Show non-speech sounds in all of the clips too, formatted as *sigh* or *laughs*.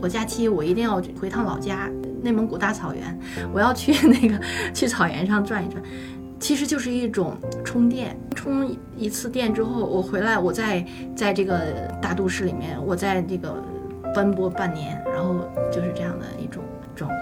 我假期我一定要回趟老家，内蒙古大草原，我要去那个去草原上转一转，其实就是一种充电。充一次电之后，我回来，我在在这个大都市里面，我在这个奔波半年，然后就是这样的一种状况。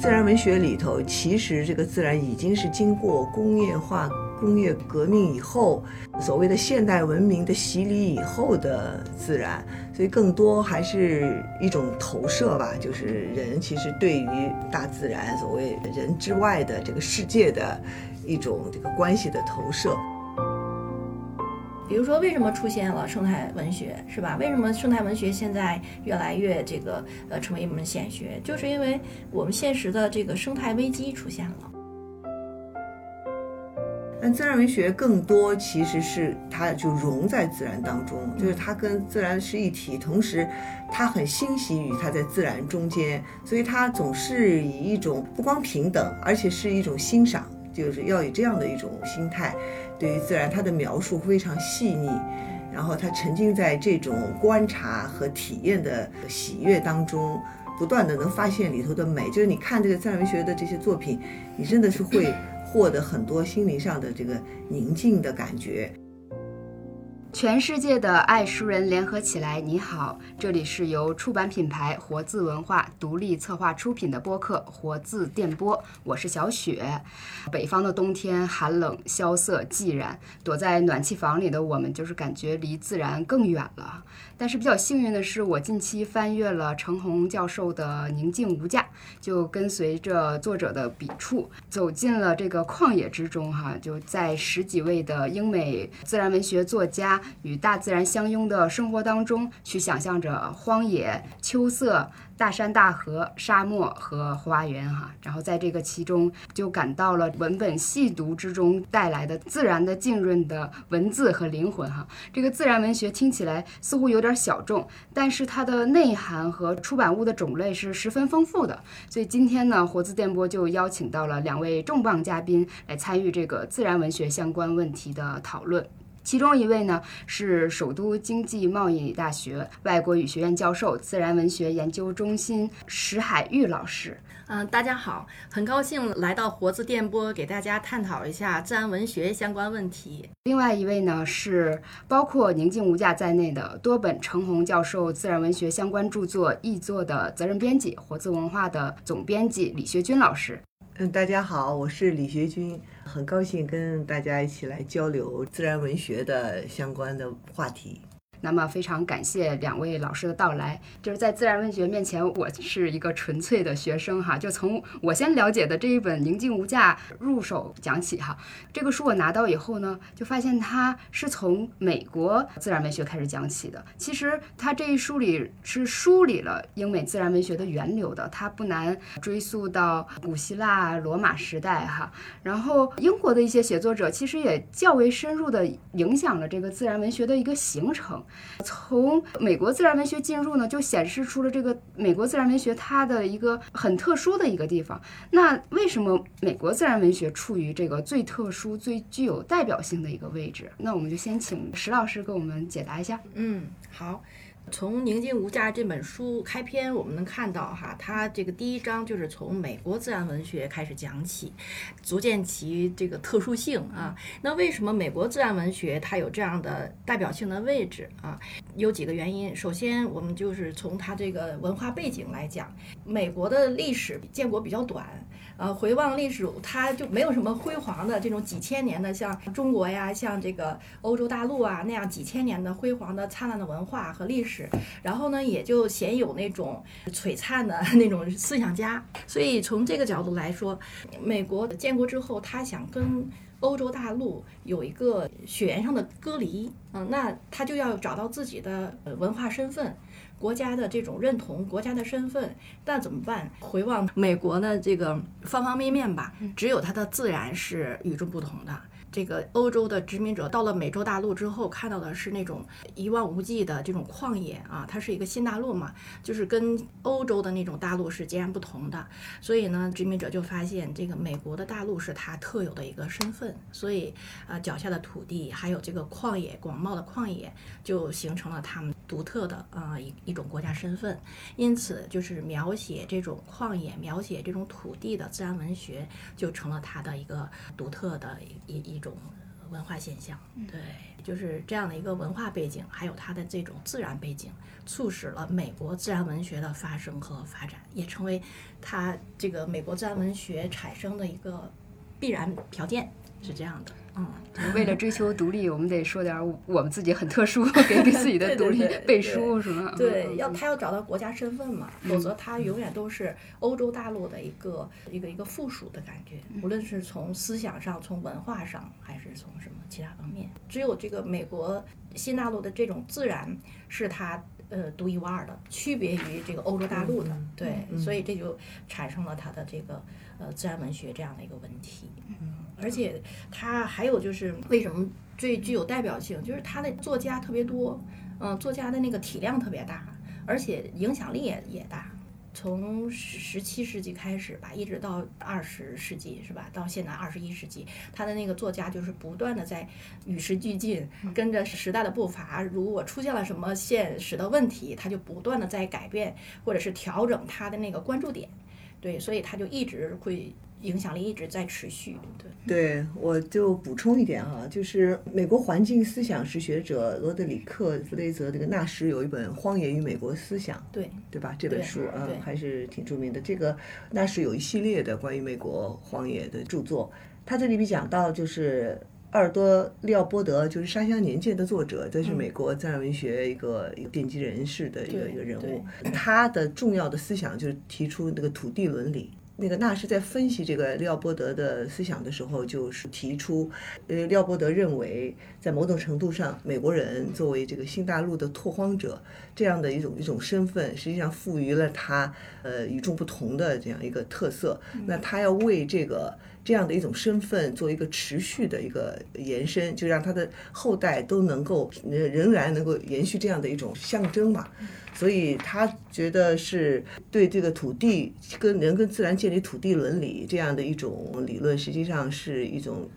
自然文学里头，其实这个自然已经是经过工业化。工业革命以后，所谓的现代文明的洗礼以后的自然，所以更多还是一种投射吧，就是人其实对于大自然，所谓人之外的这个世界的一种这个关系的投射。比如说，为什么出现了生态文学，是吧？为什么生态文学现在越来越这个呃成为一门显学？就是因为我们现实的这个生态危机出现了。但自然文学更多其实是它就融在自然当中，就是它跟自然是一体，同时它很欣喜于它在自然中间，所以它总是以一种不光平等，而且是一种欣赏，就是要以这样的一种心态，对于自然它的描述非常细腻，然后它沉浸在这种观察和体验的喜悦当中，不断的能发现里头的美，就是你看这个自然文学的这些作品，你真的是会。获得很多心灵上的这个宁静的感觉。全世界的爱书人联合起来，你好，这里是由出版品牌活字文化独立策划出品的播客《活字电波》，我是小雪。北方的冬天寒冷、萧瑟、寂然，躲在暖气房里的我们，就是感觉离自然更远了。但是比较幸运的是，我近期翻阅了程红教授的《宁静无价》，就跟随着作者的笔触，走进了这个旷野之中，哈，就在十几位的英美自然文学作家与大自然相拥的生活当中，去想象着荒野、秋色。大山大河、沙漠和花园，哈，然后在这个其中就感到了文本细读之中带来的自然的浸润的文字和灵魂，哈。这个自然文学听起来似乎有点小众，但是它的内涵和出版物的种类是十分丰富的。所以今天呢，活字电波就邀请到了两位重磅嘉宾来参与这个自然文学相关问题的讨论。其中一位呢是首都经济贸易大学外国语学院教授、自然文学研究中心石海玉老师。嗯，大家好，很高兴来到活字电波，给大家探讨一下自然文学相关问题。另外一位呢是包括《宁静无价》在内的多本程红教授自然文学相关著作译作的责任编辑，活字文化的总编辑李学军老师。嗯，大家好，我是李学军，很高兴跟大家一起来交流自然文学的相关的话题。那么非常感谢两位老师的到来。就是在自然文学面前，我是一个纯粹的学生哈。就从我先了解的这一本《宁静无价》入手讲起哈。这个书我拿到以后呢，就发现它是从美国自然文学开始讲起的。其实它这一书里是梳理了英美自然文学的源流的，它不难追溯到古希腊、罗马时代哈。然后英国的一些写作者其实也较为深入的影响了这个自然文学的一个形成。从美国自然文学进入呢，就显示出了这个美国自然文学它的一个很特殊的一个地方。那为什么美国自然文学处于这个最特殊、最具有代表性的一个位置？那我们就先请石老师给我们解答一下。嗯，好。从《宁静无价》这本书开篇，我们能看到哈，它这个第一章就是从美国自然文学开始讲起，足见其这个特殊性啊。那为什么美国自然文学它有这样的代表性的位置啊？有几个原因。首先，我们就是从它这个文化背景来讲，美国的历史建国比较短。呃，回望历史，它就没有什么辉煌的这种几千年的，像中国呀，像这个欧洲大陆啊那样几千年的辉煌的灿烂的文化和历史。然后呢，也就鲜有那种璀璨的那种思想家。所以从这个角度来说，美国建国之后，他想跟欧洲大陆有一个血缘上的隔离，嗯，那他就要找到自己的文化身份。国家的这种认同，国家的身份，那怎么办？回望美国的这个方方面面吧，只有它的自然是与众不同的。这个欧洲的殖民者到了美洲大陆之后，看到的是那种一望无际的这种旷野啊，它是一个新大陆嘛，就是跟欧洲的那种大陆是截然不同的。所以呢，殖民者就发现这个美国的大陆是它特有的一个身份，所以啊，脚下的土地还有这个旷野广袤的旷野，就形成了他们独特的啊一一种国家身份。因此，就是描写这种旷野、描写这种土地的自然文学，就成了它的一个独特的一一种文化现象。对，就是这样的一个文化背景，还有它的这种自然背景，促使了美国自然文学的发生和发展，也成为它这个美国自然文学产生的一个必然条件。是这样的。嗯，为了追求独立，我们得说点我们自己很特殊，给 *laughs* 给自己的独立背书，是吗？对，要他要找到国家身份嘛，否则他永远都是欧洲大陆的一个一个一个附属的感觉，无论是从思想上、从文化上，还是从什么其他方面，只有这个美国新大陆的这种自然是它呃独一无二的，区别于这个欧洲大陆的，对，所以这就产生了它的这个呃自然文学这样的一个问题。而且他还有就是为什么最具有代表性，就是他的作家特别多，嗯，作家的那个体量特别大，而且影响力也也大。从十十七世纪开始吧，一直到二十世纪是吧？到现在二十一世纪，他的那个作家就是不断的在与时俱进，跟着时代的步伐。如果出现了什么现实的问题，他就不断的在改变或者是调整他的那个关注点。对，所以他就一直会。影响力一直在持续，对。对，我就补充一点哈，就是美国环境思想史学者罗德里克·弗雷泽这个纳什有一本《荒野与美国思想》，对对吧？这本书啊还是挺著名的。这个纳什有一系列的关于美国荒野的著作，他这里边讲到就是阿尔多·利奥波德，就是《沙乡年鉴》的作者，这是美国自然文学一个一个奠基人士的一个一个人物。他的重要的思想就是提出那个土地伦理。那个纳什在分析这个利奥波德的思想的时候，就是提出，呃，利奥波德认为，在某种程度上，美国人作为这个新大陆的拓荒者这样的一种一种身份，实际上赋予了他呃与众不同的这样一个特色。那他要为这个这样的一种身份做一个持续的一个延伸，就让他的后代都能够仍然能够延续这样的一种象征嘛。所以他觉得是对这个土地跟人跟自然建立土地伦理这样的一种理论，实际上是一种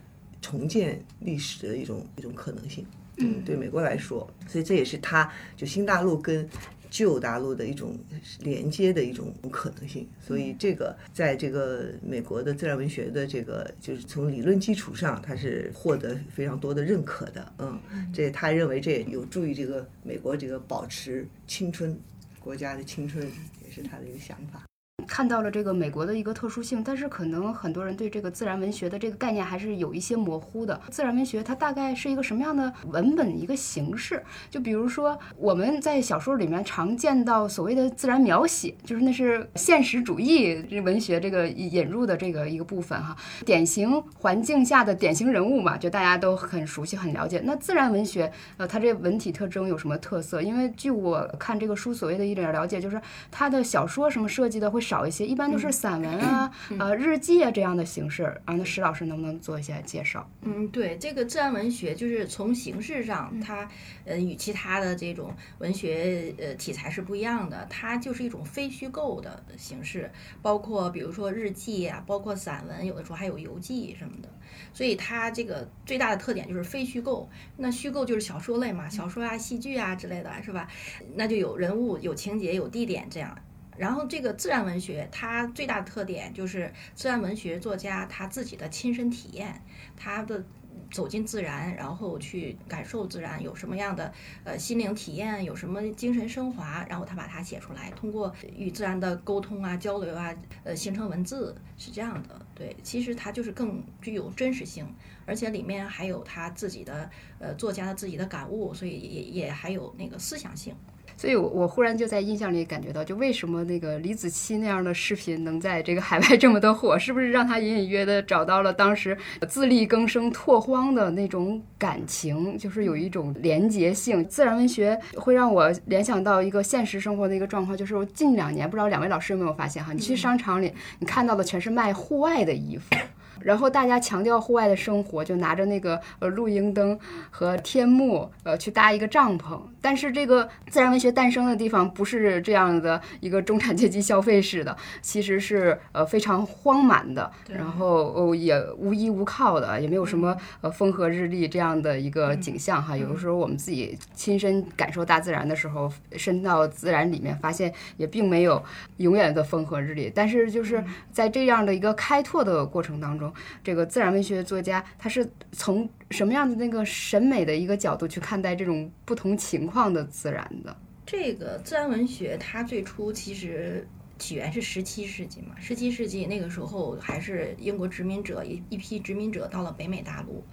重建历史的一种一种可能性。嗯，对美国来说，所以这也是他就新大陆跟旧大陆的一种连接的一种可能性。所以这个在这个美国的自然文学的这个就是从理论基础上，它是获得非常多的认可的。嗯，这他认为这也有助于这个美国这个保持。青春，国家的青春也是他的一个想法。看到了这个美国的一个特殊性，但是可能很多人对这个自然文学的这个概念还是有一些模糊的。自然文学它大概是一个什么样的文本一个形式？就比如说我们在小说里面常见到所谓的自然描写，就是那是现实主义文学这个引入的这个一个部分哈。典型环境下的典型人物嘛，就大家都很熟悉很了解。那自然文学呃，它这文体特征有什么特色？因为据我看这个书所谓的一点了解，就是它的小说什么设计的会。少一些，一般都是散文啊、呃 *clears throat* 日记啊这样的形式啊。那石老师能不能做一些介绍？嗯，对，这个自然文学就是从形式上，它呃与其他的这种文学呃题材是不一样的，它就是一种非虚构的形式，包括比如说日记啊，包括散文，有的时候还有游记什么的。所以它这个最大的特点就是非虚构。那虚构就是小说类嘛，小说啊、戏剧啊之类的是吧？那就有人物、有情节、有地点这样。然后这个自然文学，它最大的特点就是自然文学作家他自己的亲身体验，他的走进自然，然后去感受自然有什么样的呃心灵体验，有什么精神升华，然后他把它写出来，通过与自然的沟通啊、交流啊，呃形成文字是这样的。对，其实它就是更具有真实性，而且里面还有他自己的呃作家的自己的感悟，所以也也还有那个思想性。所以，我我忽然就在印象里感觉到，就为什么那个李子柒那样的视频能在这个海外 *laughs* 这么的火，是不是让他隐隐约的找到了当时自力更生拓荒的那种感情，就是有一种连结性。自然文学会让我联想到一个现实生活的一个状况，就是近两年，不知道两位老师有没有发现哈，你去商场里，你看到的全是卖户外的衣服。然后大家强调户外的生活，就拿着那个呃露营灯和天幕，呃去搭一个帐篷。但是这个自然文学诞生的地方不是这样的一个中产阶级消费式的，其实是呃非常荒蛮的，然后哦也无依无靠的，也没有什么呃风和日丽这样的一个景象哈。有的时候我们自己亲身感受大自然的时候，伸到自然里面，发现也并没有永远的风和日丽。但是就是在这样的一个开拓的过程当中。这个自然文学作家，他是从什么样的那个审美的一个角度去看待这种不同情况的自然的？这个自然文学，它最初其实起源是十七世纪嘛。十七世纪那个时候，还是英国殖民者一一批殖民者到了北美大陆。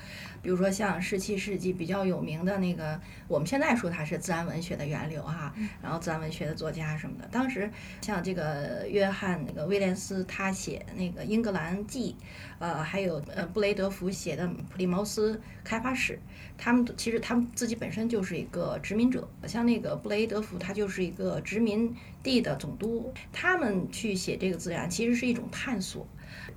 比如说像十七世纪比较有名的那个，我们现在说他是自然文学的源流哈，然后自然文学的作家什么的。当时像这个约翰那个威廉斯，他写的那个《英格兰记》，呃，还有呃布雷德福写的《普利茅斯开发史》，他们其实他们自己本身就是一个殖民者。像那个布雷德福，他就是一个殖民地的总督，他们去写这个自然，其实是一种探索。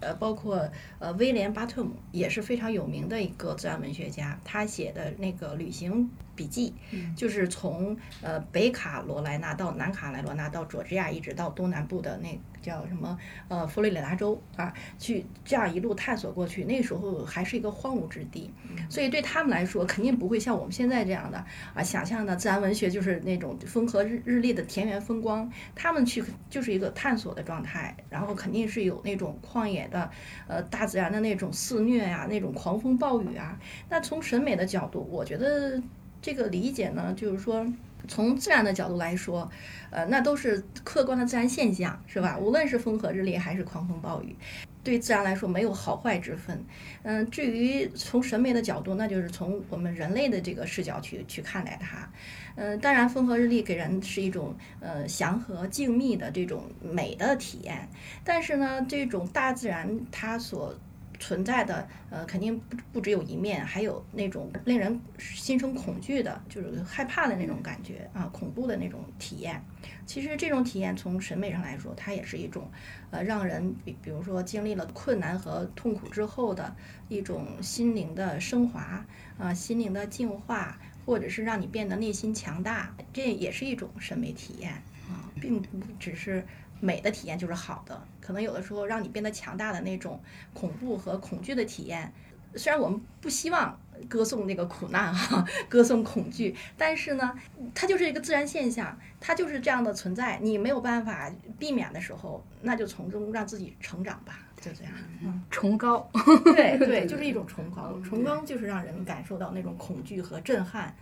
呃，包括呃，威廉巴特姆也是非常有名的一个自然文学家，他写的那个旅行笔记，就是从呃北卡罗来纳到南卡罗来纳到佐治亚，一直到东南部的那。叫什么？呃，佛罗里达州啊，去这样一路探索过去，那时候还是一个荒芜之地，所以对他们来说，肯定不会像我们现在这样的啊，想象的自然文学就是那种风和日日丽的田园风光。他们去就是一个探索的状态，然后肯定是有那种旷野的，呃，大自然的那种肆虐呀，那种狂风暴雨啊。那从审美的角度，我觉得这个理解呢，就是说。从自然的角度来说，呃，那都是客观的自然现象，是吧？无论是风和日丽还是狂风暴雨，对自然来说没有好坏之分。嗯，至于从审美的角度，那就是从我们人类的这个视角去去看待它。嗯，当然，风和日丽给人是一种呃祥和静谧的这种美的体验，但是呢，这种大自然它所存在的呃，肯定不不只有一面，还有那种令人心生恐惧的，就是害怕的那种感觉啊，恐怖的那种体验。其实这种体验从审美上来说，它也是一种呃，让人比比如说经历了困难和痛苦之后的一种心灵的升华啊，心灵的净化，或者是让你变得内心强大，这也是一种审美体验啊，并不只是。美的体验就是好的，可能有的时候让你变得强大的那种恐怖和恐惧的体验，虽然我们不希望歌颂那个苦难哈，*laughs* 歌颂恐惧，但是呢，它就是一个自然现象，它就是这样的存在，你没有办法避免的时候，那就从中让自己成长吧。就这样，嗯崇高，对对，*laughs* 就是一种崇高。崇高就是让人感受到那种恐惧和震撼，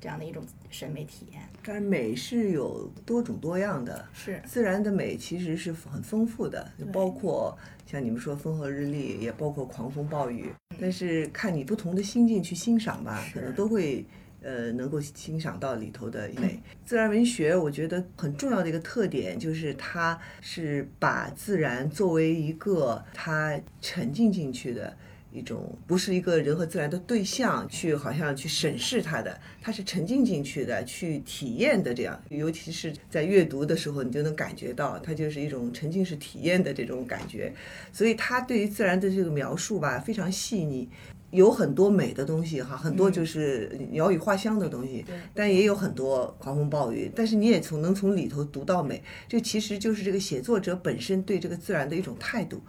这样的一种审美体验。但是美是有多种多样的，是自然的美其实是很丰富的，包括像你们说风和日丽，也包括狂风暴雨。但是看你不同的心境去欣赏吧，可能都会。呃，能够欣赏到里头的美。自然文学，我觉得很重要的一个特点就是，它是把自然作为一个它沉浸进去的一种，不是一个人和自然的对象去好像去审视它的，它是沉浸进去的，去体验的这样。尤其是在阅读的时候，你就能感觉到它就是一种沉浸式体验的这种感觉。所以，它对于自然的这个描述吧，非常细腻。有很多美的东西哈，很多就是鸟语花香的东西，但也有很多狂风暴雨。但是你也从能从里头读到美，这其实就是这个写作者本身对这个自然的一种态度。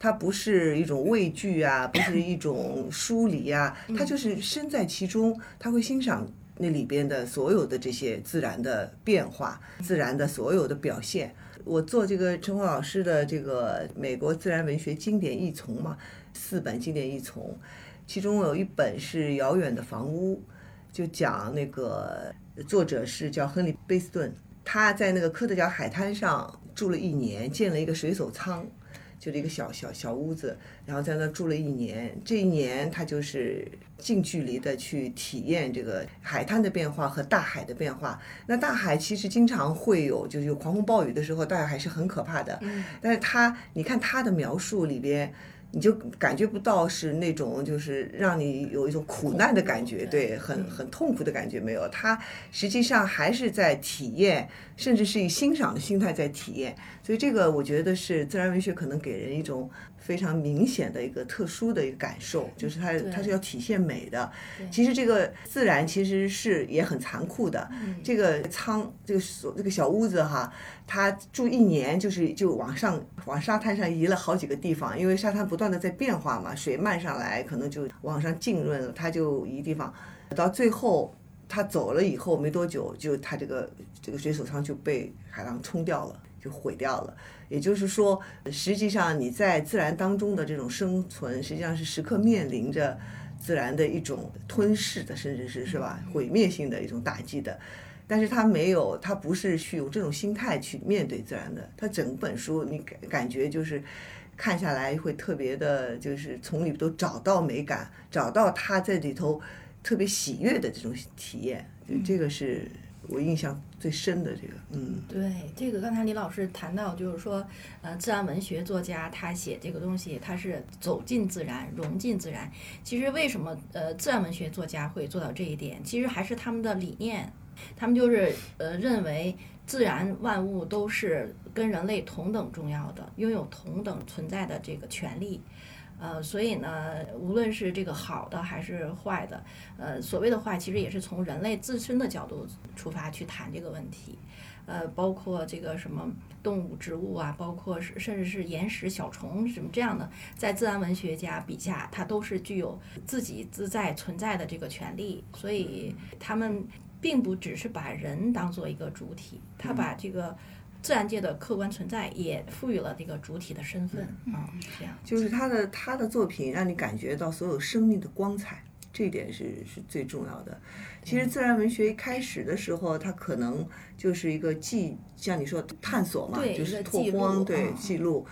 它不是一种畏惧啊，*laughs* 不是一种疏离啊，他就是身在其中，他会欣赏那里边的所有的这些自然的变化，自然的所有的表现。我做这个陈红老师的这个美国自然文学经典译丛嘛，四本经典译丛。其中有一本是《遥远的房屋》，就讲那个作者是叫亨利·贝斯顿，他在那个科特角海滩上住了一年，建了一个水手舱，就是一个小小小屋子，然后在那住了一年。这一年他就是近距离的去体验这个海滩的变化和大海的变化。那大海其实经常会有，就是有狂风暴雨的时候，大海是很可怕的。嗯，但是他，你看他的描述里边。你就感觉不到是那种，就是让你有一种苦难的感觉，对，很很痛苦的感觉没有。他实际上还是在体验，甚至是以欣赏的心态在体验。所以这个我觉得是自然文学可能给人一种非常明显的一个特殊的一个感受，就是它它是要体现美的。其实这个自然其实是也很残酷的。这个仓这个所这个小屋子哈，它住一年就是就往上往沙滩上移了好几个地方，因为沙滩不断的在变化嘛，水漫上来可能就往上浸润了，它就移地方，到最后。他走了以后没多久，就他这个这个水手仓就被海浪冲掉了，就毁掉了。也就是说，实际上你在自然当中的这种生存，实际上是时刻面临着自然的一种吞噬的，甚至是是吧毁灭性的一种打击的。但是他没有，他不是去用这种心态去面对自然的。他整本书你感感觉就是看下来会特别的，就是从里头找到美感，找到他在里头。特别喜悦的这种体验，就这个是我印象最深的这个，嗯，对，这个刚才李老师谈到，就是说，呃，自然文学作家他写这个东西，他是走进自然，融进自然。其实为什么呃自然文学作家会做到这一点？其实还是他们的理念，他们就是呃认为自然万物都是跟人类同等重要的，拥有同等存在的这个权利。呃，所以呢，无论是这个好的还是坏的，呃，所谓的坏，其实也是从人类自身的角度出发去谈这个问题，呃，包括这个什么动物、植物啊，包括是甚至是岩石、小虫什么这样的，在自然文学家笔下，它都是具有自己自在存在的这个权利，所以他们并不只是把人当做一个主体，他把这个。自然界的客观存在也赋予了这个主体的身份。啊，这样。就是他的他的作品让你感觉到所有生命的光彩，这一点是是最重要的。其实自然文学一开始的时候，它可能就是一个记，像你说探索嘛，就是拓荒，对记录。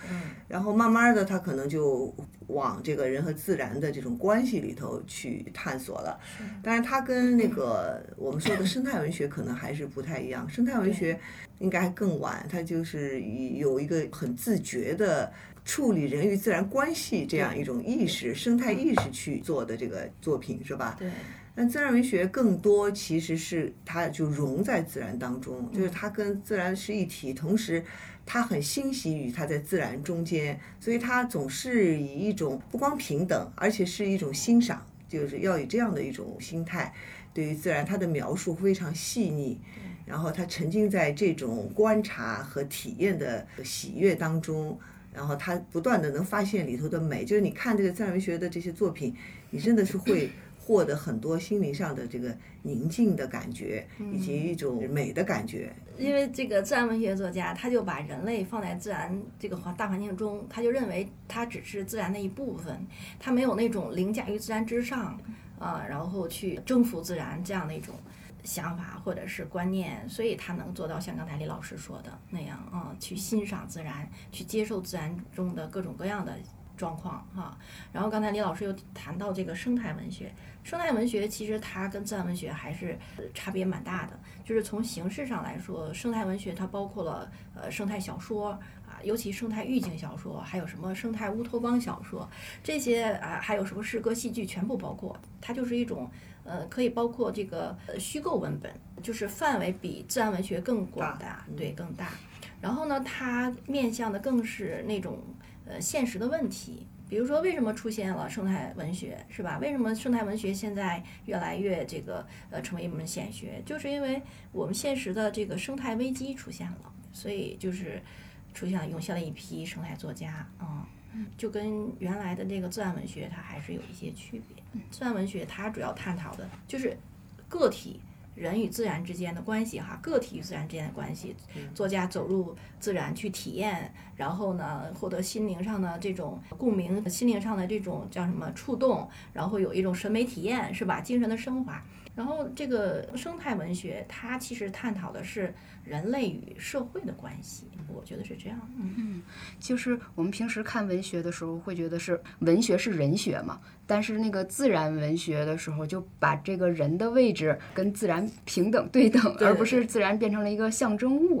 然后慢慢的，它可能就往这个人和自然的这种关系里头去探索了。但是它跟那个 *laughs* 我们说的生态文学可能还是不太一样。生态文学应该更晚，它就是有一个很自觉的处理人与自然关系这样一种意识、生态意识去做的这个作品，是吧？对。那自然文学更多其实是它就融在自然当中，就是它跟自然是一体，同时它很欣喜于它在自然中间，所以它总是以一种不光平等，而且是一种欣赏，就是要以这样的一种心态对于自然，它的描述非常细腻，然后他沉浸在这种观察和体验的喜悦当中，然后他不断的能发现里头的美，就是你看这个自然文学的这些作品，你真的是会。获得很多心灵上的这个宁静的感觉，以及一种美的感觉。因为这个自然文学作家，他就把人类放在自然这个环大环境中，他就认为他只是自然的一部分，他没有那种凌驾于自然之上啊，然后去征服自然这样的一种想法或者是观念，所以他能做到像刚才李老师说的那样啊，去欣赏自然，去接受自然中的各种各样的状况哈。然后刚才李老师又谈到这个生态文学。生态文学其实它跟自然文学还是差别蛮大的，就是从形式上来说，生态文学它包括了呃生态小说啊，尤其生态寓境小说，还有什么生态乌托邦小说，这些啊还有什么诗歌戏剧全部包括，它就是一种呃可以包括这个虚构文本，就是范围比自然文学更广大，对更大。然后呢，它面向的更是那种呃现实的问题。比如说，为什么出现了生态文学，是吧？为什么生态文学现在越来越这个呃成为一门显学？就是因为我们现实的这个生态危机出现了，所以就是出现了涌现了一批生态作家啊，就跟原来的那个自然文学它还是有一些区别。自然文学它主要探讨的就是个体。人与自然之间的关系，哈，个体与自然之间的关系，作家走入自然去体验，然后呢，获得心灵上的这种共鸣，心灵上的这种叫什么触动，然后有一种审美体验，是吧？精神的升华。然后这个生态文学，它其实探讨的是人类与社会的关系，我觉得是这样。嗯，就是我们平时看文学的时候，会觉得是文学是人学嘛。但是那个自然文学的时候，就把这个人的位置跟自然平等对等，而不是自然变成了一个象征物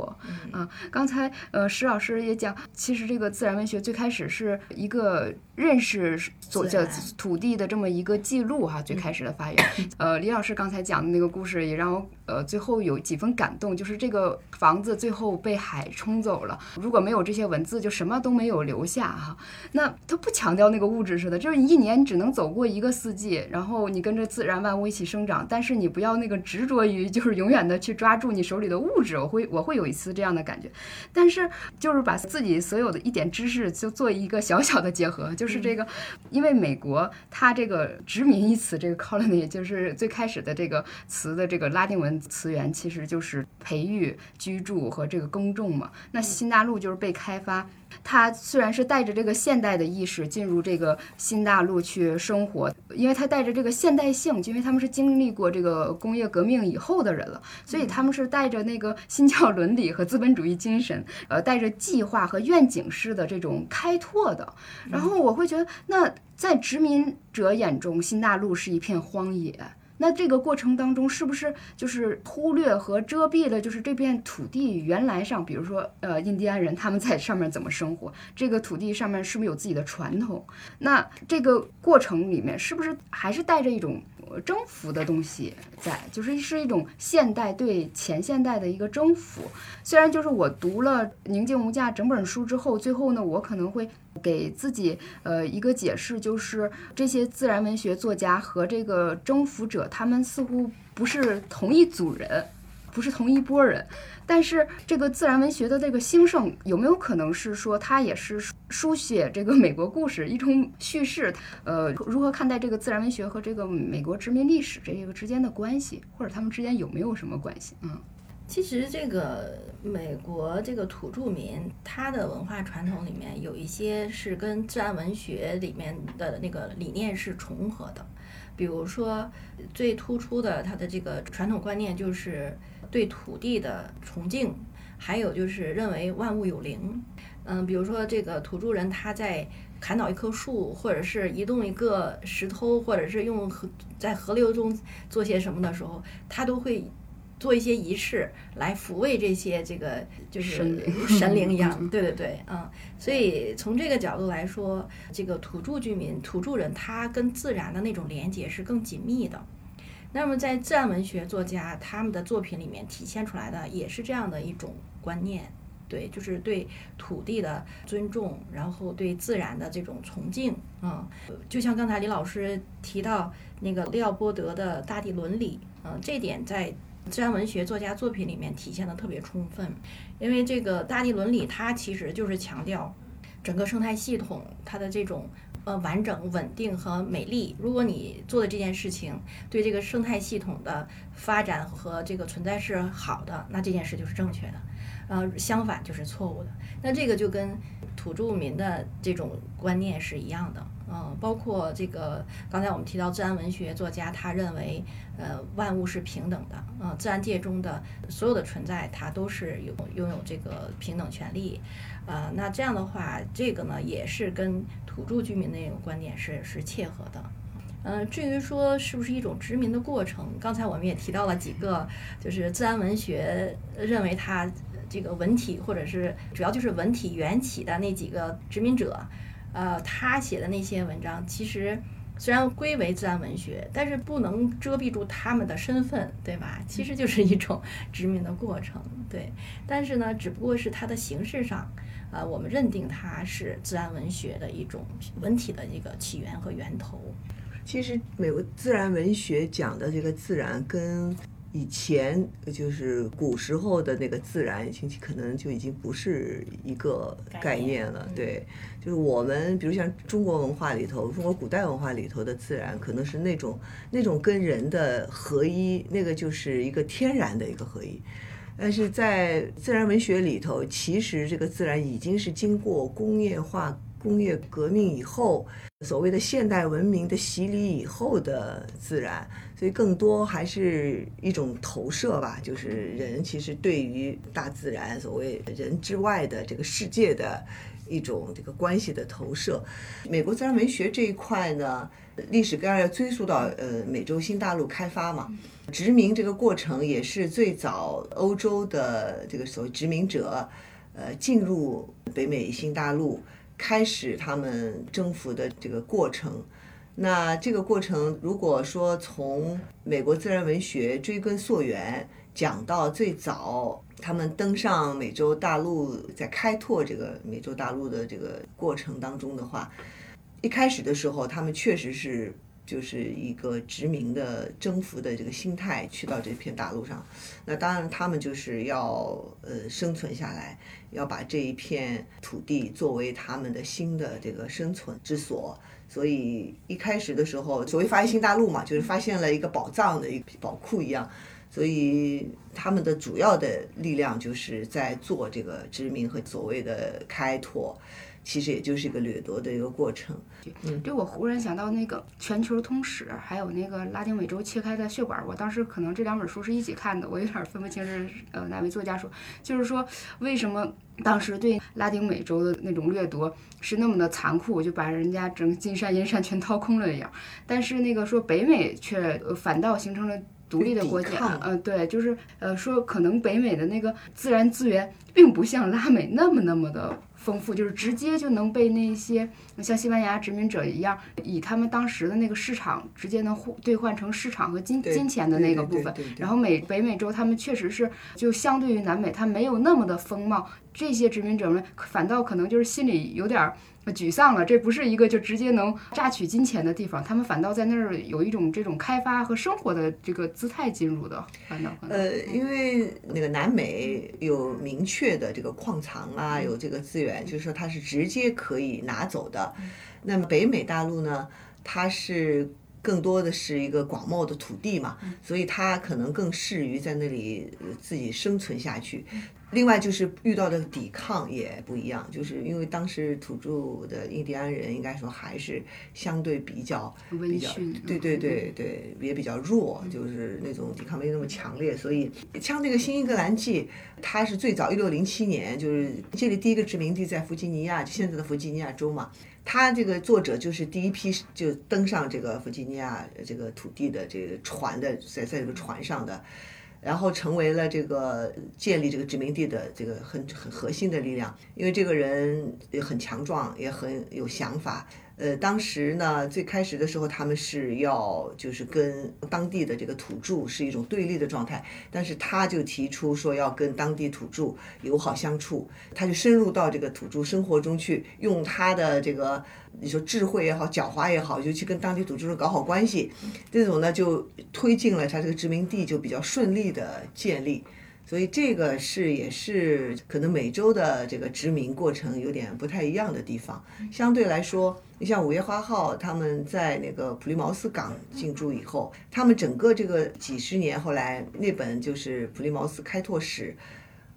啊。刚才呃石老师也讲，其实这个自然文学最开始是一个认识所叫土地的这么一个记录哈，最开始的发源。呃，李老师刚才讲的那个故事也让我呃最后有几分感动，就是这个房子最后被海冲走了，如果没有这些文字，就什么都没有留下哈。那他不强调那个物质似的，就是你一年只能走过一个四季，然后你跟着自然万物一起生长，但是你不要那个执着于就是永远的去抓住你手里的物质，我会我会有一次这样的感觉。但是就是把自己所有的一点知识就做一个小小的结合，就是这个，因为美国它这个殖民一词，这个 colony 就是最开始的这个词的这个拉丁文词源，其实就是培育、居住和这个耕种嘛。那新大陆就是被开发。它虽然是带着这个现代的意识进入这个新大陆去生活，因为他带着这个现代性，因为他们是经历过这个工业革命以后的人了，所以他们是带着那个新教伦理和资本主义精神，呃，带着计划和愿景式的这种开拓的。然后我会觉得，那在殖民者眼中，新大陆是一片荒野。那这个过程当中，是不是就是忽略和遮蔽了，就是这片土地原来上，比如说呃，印第安人他们在上面怎么生活？这个土地上面是不是有自己的传统？那这个过程里面，是不是还是带着一种征服的东西在？就是是一种现代对前现代的一个征服。虽然就是我读了《宁静无价》整本书之后，最后呢，我可能会给自己呃一个解释，就是这些自然文学作家和这个征服者，他们似乎不是同一组人，不是同一波人。但是这个自然文学的这个兴盛，有没有可能是说它也是书写这个美国故事一种叙事？呃，如何看待这个自然文学和这个美国殖民历史这个之间的关系，或者他们之间有没有什么关系？嗯。其实这个美国这个土著民，他的文化传统里面有一些是跟自然文学里面的那个理念是重合的，比如说最突出的他的这个传统观念就是对土地的崇敬，还有就是认为万物有灵。嗯，比如说这个土著人他在砍倒一棵树，或者是移动一个石头，或者是用河在河流中做些什么的时候，他都会。做一些仪式来抚慰这些这个就是神灵 *laughs* 一样，*laughs* 对对对，嗯，所以从这个角度来说，这个土著居民、土著人他跟自然的那种连接是更紧密的。那么在自然文学作家他们的作品里面体现出来的也是这样的一种观念，对，就是对土地的尊重，然后对自然的这种崇敬，嗯，就像刚才李老师提到那个利奥波德的大地伦理，嗯，这点在。自然文学作家作品里面体现的特别充分，因为这个大地伦理它其实就是强调整个生态系统它的这种呃完整、稳定和美丽。如果你做的这件事情对这个生态系统的发展和这个存在是好的，那这件事就是正确的。呃，相反就是错误的。那这个就跟土著民的这种观念是一样的。嗯，包括这个刚才我们提到自然文学作家，他认为，呃，万物是平等的，嗯，自然界中的所有的存在，它都是有拥有这个平等权利，呃，那这样的话，这个呢，也是跟土著居民的那种观点是是切合的。嗯，至于说是不是一种殖民的过程，刚才我们也提到了几个，就是自然文学认为它这个文体或者是主要就是文体缘起的那几个殖民者。呃，他写的那些文章，其实虽然归为自然文学，但是不能遮蔽住他们的身份，对吧？其实就是一种 *laughs* 殖民的过程，对。但是呢，只不过是它的形式上，呃，我们认定它是自然文学的一种文体的一个起源和源头。其实，美国自然文学讲的这个自然跟。以前就是古时候的那个自然，其实可能就已经不是一个概念了。对，就是我们比如像中国文化里头，中国古代文化里头的自然，可能是那种那种跟人的合一，那个就是一个天然的一个合一。但是在自然文学里头，其实这个自然已经是经过工业化、工业革命以后，所谓的现代文明的洗礼以后的自然。所以更多还是一种投射吧，就是人其实对于大自然，所谓人之外的这个世界的一种这个关系的投射。美国自然文学这一块呢，历史当然要追溯到呃美洲新大陆开发嘛，殖民这个过程也是最早欧洲的这个所谓殖民者，呃进入北美新大陆。开始他们征服的这个过程。那这个过程，如果说从美国自然文学追根溯源，讲到最早他们登上美洲大陆，在开拓这个美洲大陆的这个过程当中的话，一开始的时候，他们确实是就是一个殖民的征服的这个心态去到这片大陆上。那当然，他们就是要呃生存下来，要把这一片土地作为他们的新的这个生存之所。所以一开始的时候，所谓发现新大陆嘛，就是发现了一个宝藏的一个宝库一样。所以他们的主要的力量就是在做这个殖民和所谓的开拓，其实也就是一个掠夺的一个过程。嗯，这我忽然想到那个《全球通史》，还有那个拉丁美洲切开的血管。我当时可能这两本书是一起看的，我有点分不清是呃哪位作家说，就是说为什么当时对拉丁美洲的那种掠夺是那么的残酷，就把人家整金山银山全掏空了一样。但是那个说北美却反倒形成了。独立的国家，嗯，对，就是呃，说可能北美的那个自然资源并不像拉美那么那么的丰富，就是直接就能被那些像西班牙殖民者一样，以他们当时的那个市场直接能互兑换成市场和金金钱的那个部分。然后美北美洲他们确实是就相对于南美，它没有那么的风貌，这些殖民者们反倒可能就是心里有点。沮丧了，这不是一个就直接能榨取金钱的地方，他们反倒在那儿有一种这种开发和生活的这个姿态进入的，反倒呃，因为那个南美有明确的这个矿藏啊，有这个资源，就是说它是直接可以拿走的。那么北美大陆呢，它是更多的是一个广袤的土地嘛，所以它可能更适于在那里自己生存下去。另外就是遇到的抵抗也不一样，就是因为当时土著的印第安人应该说还是相对比较比较，对对对对，也比较弱，就是那种抵抗没那么强烈。所以像那个《新英格兰记》，它是最早一六零七年，就是这里第一个殖民地在弗吉尼亚，就现在的弗吉尼亚州嘛。他这个作者就是第一批就登上这个弗吉尼亚这个土地的这个船的，在在这个船上的。然后成为了这个建立这个殖民地的这个很很核心的力量，因为这个人也很强壮，也很有想法。呃，当时呢，最开始的时候，他们是要就是跟当地的这个土著是一种对立的状态，但是他就提出说要跟当地土著友好相处，他就深入到这个土著生活中去，用他的这个你说智慧也好，狡猾也好，就去跟当地土著人搞好关系，这种呢就推进了他这个殖民地就比较顺利的建立。所以这个是也是可能美洲的这个殖民过程有点不太一样的地方。相对来说，你像五月花号他们在那个普利茅斯港进驻以后，他们整个这个几十年后来那本就是《普利茅斯开拓史》，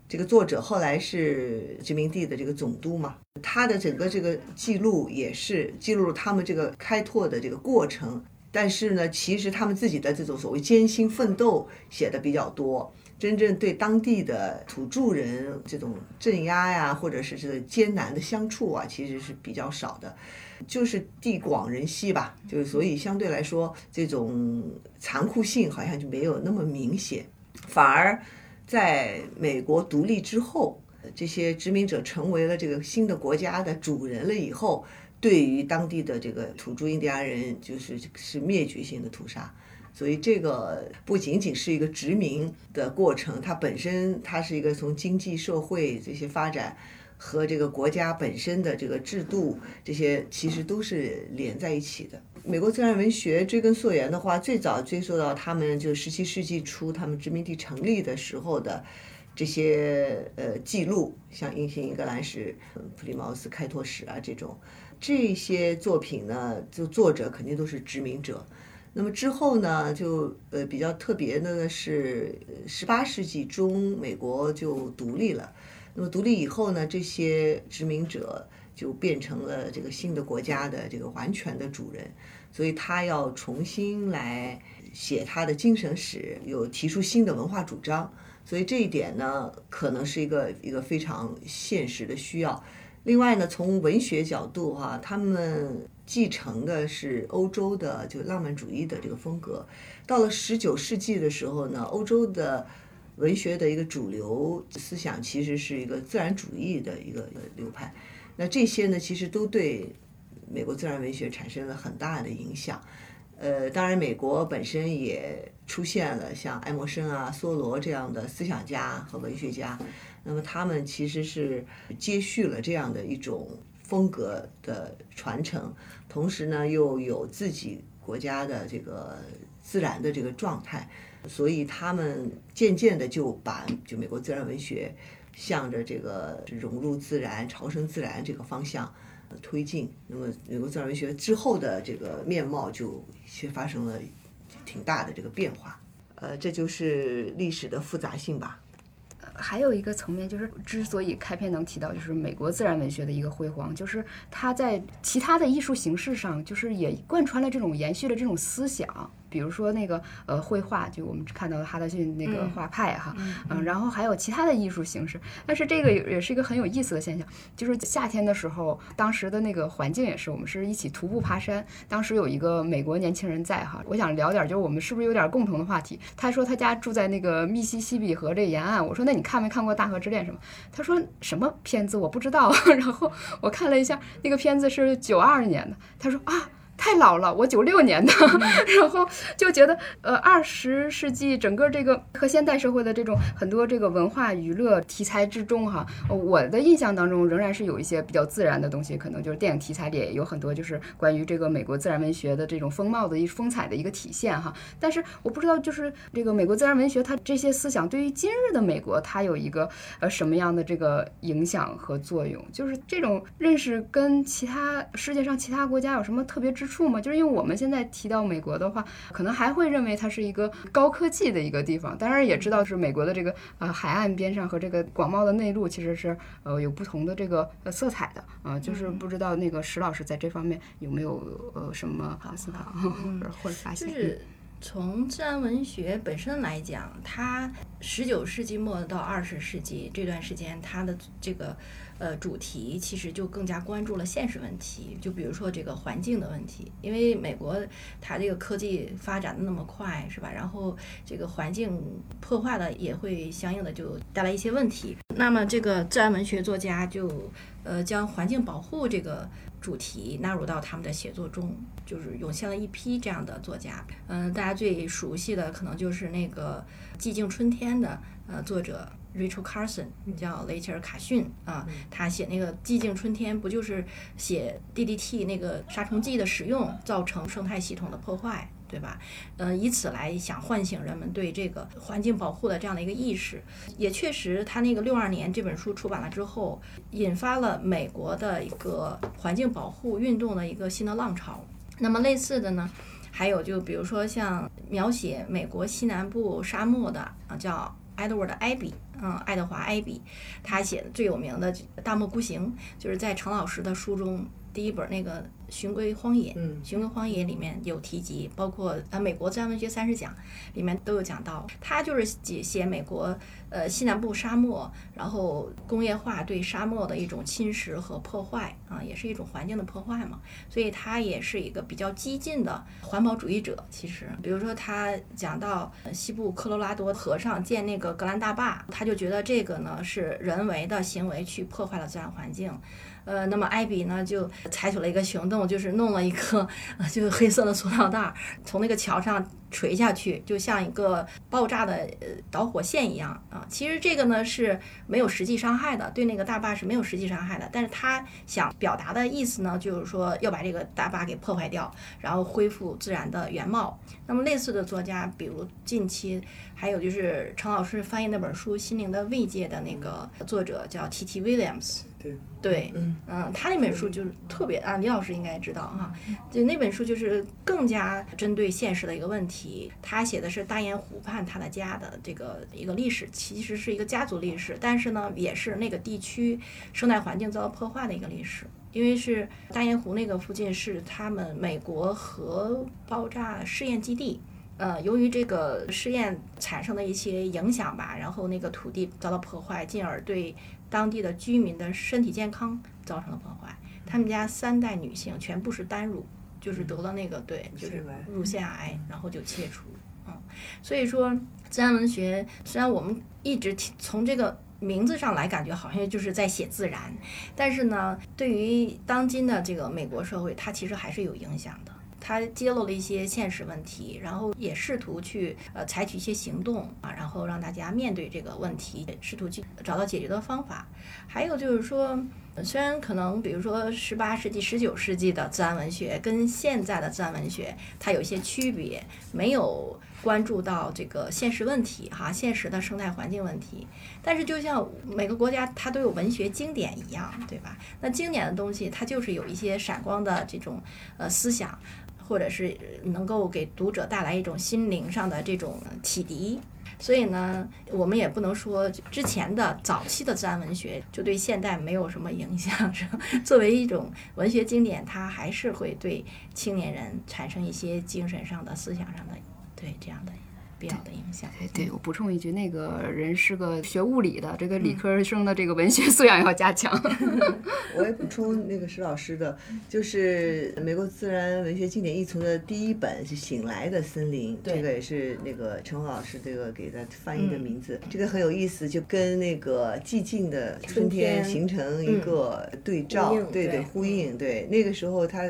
这个作者后来是殖民地的这个总督嘛，他的整个这个记录也是记录了他们这个开拓的这个过程。但是呢，其实他们自己的这种所谓艰辛奋斗写的比较多。真正对当地的土著人这种镇压呀，或者是这艰难的相处啊，其实是比较少的，就是地广人稀吧，就是所以相对来说，这种残酷性好像就没有那么明显，反而在美国独立之后，这些殖民者成为了这个新的国家的主人了以后，对于当地的这个土著印第安人，就是是灭绝性的屠杀。所以这个不仅仅是一个殖民的过程，它本身它是一个从经济社会这些发展和这个国家本身的这个制度这些其实都是连在一起的。美国自然文学追根溯源的话，最早追溯到他们就十七世纪初他们殖民地成立的时候的这些呃记录，像《英新英格兰史》《普利茅斯开拓史》啊这种这些作品呢，就作者肯定都是殖民者。那么之后呢，就呃比较特别的呢是，十八世纪中美国就独立了。那么独立以后呢，这些殖民者就变成了这个新的国家的这个完全的主人，所以他要重新来写他的精神史，有提出新的文化主张。所以这一点呢，可能是一个一个非常现实的需要。另外呢，从文学角度哈，他们。继承的是欧洲的就浪漫主义的这个风格，到了十九世纪的时候呢，欧洲的文学的一个主流思想其实是一个自然主义的一个流派。那这些呢，其实都对美国自然文学产生了很大的影响。呃，当然，美国本身也出现了像爱默生啊、梭罗这样的思想家和文学家，那么他们其实是接续了这样的一种风格的传承，同时呢，又有自己国家的这个自然的这个状态，所以他们渐渐的就把就美国自然文学向着这个融入自然、朝圣自然这个方向。推进，那么美国自然文学之后的这个面貌就却发生了挺大的这个变化，呃，这就是历史的复杂性吧。还有一个层面就是，之所以开篇能提到，就是美国自然文学的一个辉煌，就是它在其他的艺术形式上，就是也贯穿了这种延续的这种思想。比如说那个呃绘画，就我们看到的哈德逊那个画派哈，嗯，然后还有其他的艺术形式。但是这个也也是一个很有意思的现象，就是夏天的时候，当时的那个环境也是，我们是一起徒步爬山。当时有一个美国年轻人在哈，我想聊点，就是我们是不是有点共同的话题？他说他家住在那个密西西比河这沿岸。我说那你看没看过《大河之恋》什么？他说什么片子我不知道。*laughs* 然后我看了一下那个片子是九二年的。他说啊。太老了，我九六年的，*laughs* 然后就觉得，呃，二十世纪整个这个和现代社会的这种很多这个文化娱乐题材之中，哈，我的印象当中仍然是有一些比较自然的东西，可能就是电影题材里也有很多就是关于这个美国自然文学的这种风貌的一风采的一个体现，哈。但是我不知道，就是这个美国自然文学它这些思想对于今日的美国，它有一个呃什么样的这个影响和作用？就是这种认识跟其他世界上其他国家有什么特别之？处吗？就是因为我们现在提到美国的话，可能还会认为它是一个高科技的一个地方。当然也知道是美国的这个呃海岸边上和这个广袤的内陆其实是呃有不同的这个呃色彩的啊。就是不知道那个石老师在这方面有没有呃什么思考 *laughs* 或者发现？就是从自然文学本身来讲，它十九世纪末到二十世纪这段时间，它的这个。呃，主题其实就更加关注了现实问题，就比如说这个环境的问题，因为美国它这个科技发展的那么快，是吧？然后这个环境破坏了，也会相应的就带来一些问题。那么这个自然文学作家就呃将环境保护这个主题纳入到他们的写作中，就是涌现了一批这样的作家。嗯，大家最熟悉的可能就是那个《寂静春天》的呃作者。Rachel Carson 叫雷切尔·卡逊啊，他写那个《寂静春天》，不就是写 DDT 那个杀虫剂的使用造成生态系统的破坏，对吧？嗯，以此来想唤醒人们对这个环境保护的这样的一个意识。也确实，他那个六二年这本书出版了之后，引发了美国的一个环境保护运动的一个新的浪潮。那么类似的呢，还有就比如说像描写美国西南部沙漠的啊，叫 Edward 艾比。嗯，爱德华·艾比，他写的最有名的《大漠孤行》，就是在程老师的书中第一本那个。《寻规荒野》，《嗯寻规荒野》里面有提及，包括呃美国自然文学三十讲里面都有讲到，他就是写写美国呃西南部沙漠，然后工业化对沙漠的一种侵蚀和破坏啊，也是一种环境的破坏嘛，所以他也是一个比较激进的环保主义者。其实，比如说他讲到西部科罗拉多河上建那个格兰大坝，他就觉得这个呢是人为的行为去破坏了自然环境。呃，那么艾比呢就采取了一个行动，就是弄了一个呃 *laughs* 就是黑色的塑料袋，从那个桥上垂下去，就像一个爆炸的呃导火线一样啊。其实这个呢是没有实际伤害的，对那个大坝是没有实际伤害的。但是他想表达的意思呢，就是说要把这个大坝给破坏掉，然后恢复自然的原貌。那么类似的作家，比如近期还有就是陈老师翻译那本书《心灵的慰藉》的那个作者叫 T.T. Williams。对，嗯嗯他那本书就是特别啊，李老师应该知道哈，就那本书就是更加针对现实的一个问题。他写的是大雁湖畔他的家的这个一个历史，其实是一个家族历史，但是呢，也是那个地区生态环境遭到破坏的一个历史。因为是大雁湖那个附近是他们美国核爆炸试验基地，呃，由于这个试验产生的一些影响吧，然后那个土地遭到破坏，进而对。当地的居民的身体健康造成了破坏，他们家三代女性全部是单乳，就是得了那个对，就是乳腺癌，然后就切除，嗯，所以说自然文学虽然我们一直从这个名字上来感觉好像就是在写自然，但是呢，对于当今的这个美国社会，它其实还是有影响的。它揭露了一些现实问题，然后也试图去呃采取一些行动啊，然后让大家面对这个问题，试图去找到解决的方法。还有就是说，虽然可能比如说十八世纪、十九世纪的自然文学跟现在的自然文学它有一些区别，没有关注到这个现实问题哈，现实的生态环境问题。但是就像每个国家它都有文学经典一样，对吧？那经典的东西它就是有一些闪光的这种呃思想。或者是能够给读者带来一种心灵上的这种启迪，所以呢，我们也不能说之前的早期的自然文学就对现代没有什么影响，是吧？*laughs* 作为一种文学经典，它还是会对青年人产生一些精神上的、思想上的对这样的。必要的影响。对，我补充一句，那个人是个学物理的，这个理科生的这个文学 *laughs* 素养要加强。*laughs* *laughs* 我也补充那个石老师的，就是美国自然文学经典译丛的第一本是《醒来的森林》，这个也是那个陈红老师这个给他翻译的名字，这个很有意思，就跟那个寂静的春天形成一个对照，对对呼应，对那个时候他。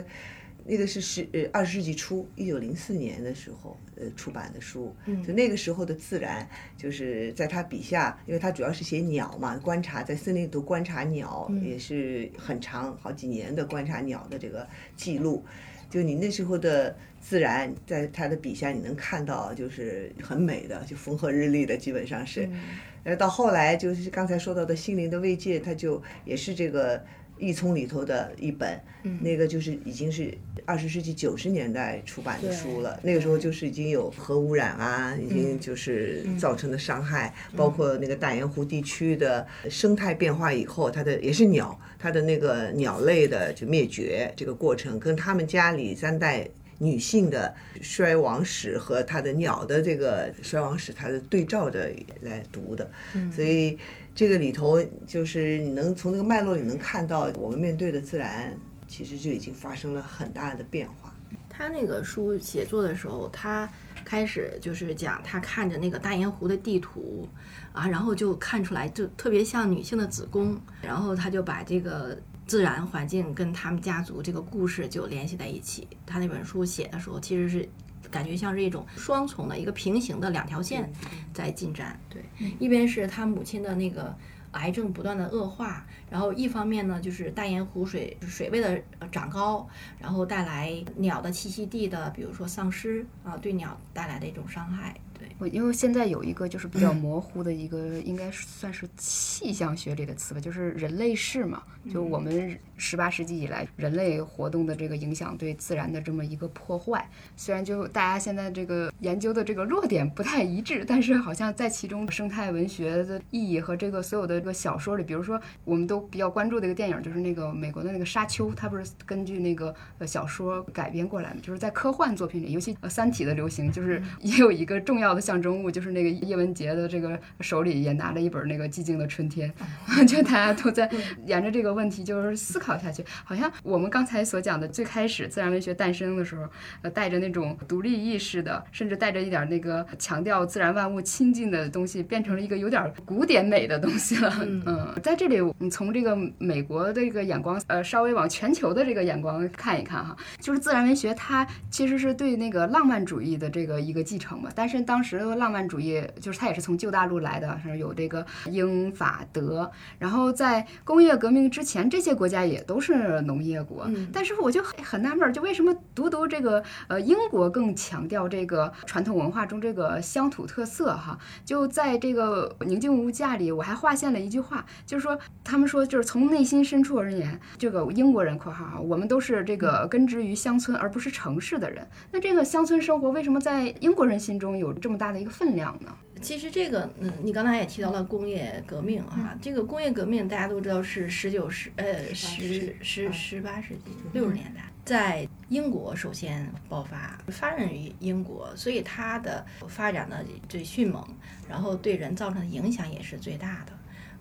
那个是十呃二十世纪初，一九零四年的时候呃出版的书，就那个时候的自然，就是在他笔下，因为他主要是写鸟嘛，观察在森林里头观察鸟，也是很长好几年的观察鸟的这个记录。就你那时候的自然，在他的笔下你能看到，就是很美的，就风和日丽的，基本上是。呃，到后来就是刚才说到的心灵的慰藉，他就也是这个。译丛里头的一本，那个就是已经是二十世纪九十年代出版的书了。那个时候就是已经有核污染啊，已经就是造成的伤害，包括那个大盐湖地区的生态变化以后，它的也是鸟，它的那个鸟类的就灭绝这个过程，跟他们家里三代女性的衰亡史和它的鸟的这个衰亡史，它的对照着来读的，所以。这个里头就是你能从那个脉络里能看到，我们面对的自然其实就已经发生了很大的变化。他那个书写作的时候，他开始就是讲他看着那个大盐湖的地图啊，然后就看出来就特别像女性的子宫，然后他就把这个自然环境跟他们家族这个故事就联系在一起。他那本书写的时候，其实是。感觉像是一种双重的一个平行的两条线在进展，对，一边是他母亲的那个癌症不断的恶化，然后一方面呢就是大盐湖水水位的长高，然后带来鸟的栖息地的，比如说丧失啊，对鸟带来的一种伤害。我因为现在有一个就是比较模糊的一个，应该算是气象学里的词吧，就是人类世嘛。就我们十八世纪以来人类活动的这个影响对自然的这么一个破坏，虽然就大家现在这个研究的这个落点不太一致，但是好像在其中生态文学的意义和这个所有的这个小说里，比如说我们都比较关注的一个电影，就是那个美国的那个《沙丘》，它不是根据那个小说改编过来的，就是在科幻作品里，尤其《三体》的流行，就是也有一个重要的。象征物就是那个叶文洁的这个手里也拿着一本那个寂静的春天，*laughs* 就大家都在沿着这个问题就是思考下去。好像我们刚才所讲的最开始自然文学诞生的时候，呃，带着那种独立意识的，甚至带着一点那个强调自然万物亲近的东西，变成了一个有点古典美的东西了。嗯，在这里，你从这个美国的这个眼光，呃，稍微往全球的这个眼光看一看哈，就是自然文学它其实是对那个浪漫主义的这个一个继承嘛，但是当时。浪漫主义就是它也是从旧大陆来的，是有这个英法德。然后在工业革命之前，这些国家也都是农业国。但是我就很纳闷，就为什么独独这个呃英国更强调这个传统文化中这个乡土特色哈？就在这个宁静无价里，我还划线了一句话，就是说他们说就是从内心深处而言，这个英国人（括号哈）我们都是这个根植于乡村而不是城市的人。那这个乡村生活为什么在英国人心中有这么大？的一个分量呢？其实这个，嗯，你刚才也提到了工业革命啊，这个工业革命大家都知道是十九世，呃，十十十八世纪六十年代，在英国首先爆发，发源于英国，所以它的发展的最迅猛，然后对人造成的影响也是最大的。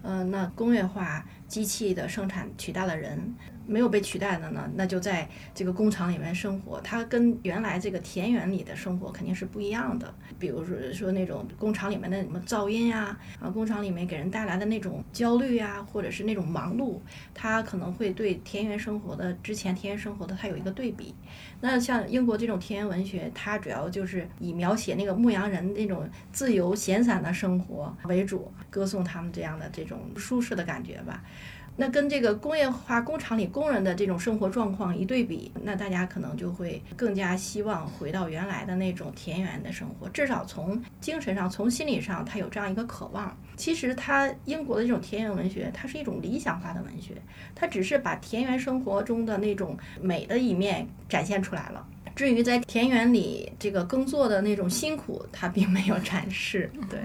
呃，那工业化机器的生产取代了人，没有被取代的呢，那就在这个工厂里面生活，它跟原来这个田园里的生活肯定是不一样的。比如说说那种工厂里面的什么噪音呀，啊，工厂里面给人带来的那种焦虑呀，或者是那种忙碌，它可能会对田园生活的之前田园生活的它有一个对比。那像英国这种田园文学，它主要就是以描写那个牧羊人那种自由闲散的生活为主，歌颂他们这样的这种舒适的感觉吧。那跟这个工业化工厂里工人的这种生活状况一对比，那大家可能就会更加希望回到原来的那种田园的生活，至少从精神上、从心理上，他有这样一个渴望。其实，他英国的这种田园文学，它是一种理想化的文学，它只是把田园生活中的那种美的一面展现出来了。至于在田园里这个耕作的那种辛苦，他并没有展示。对，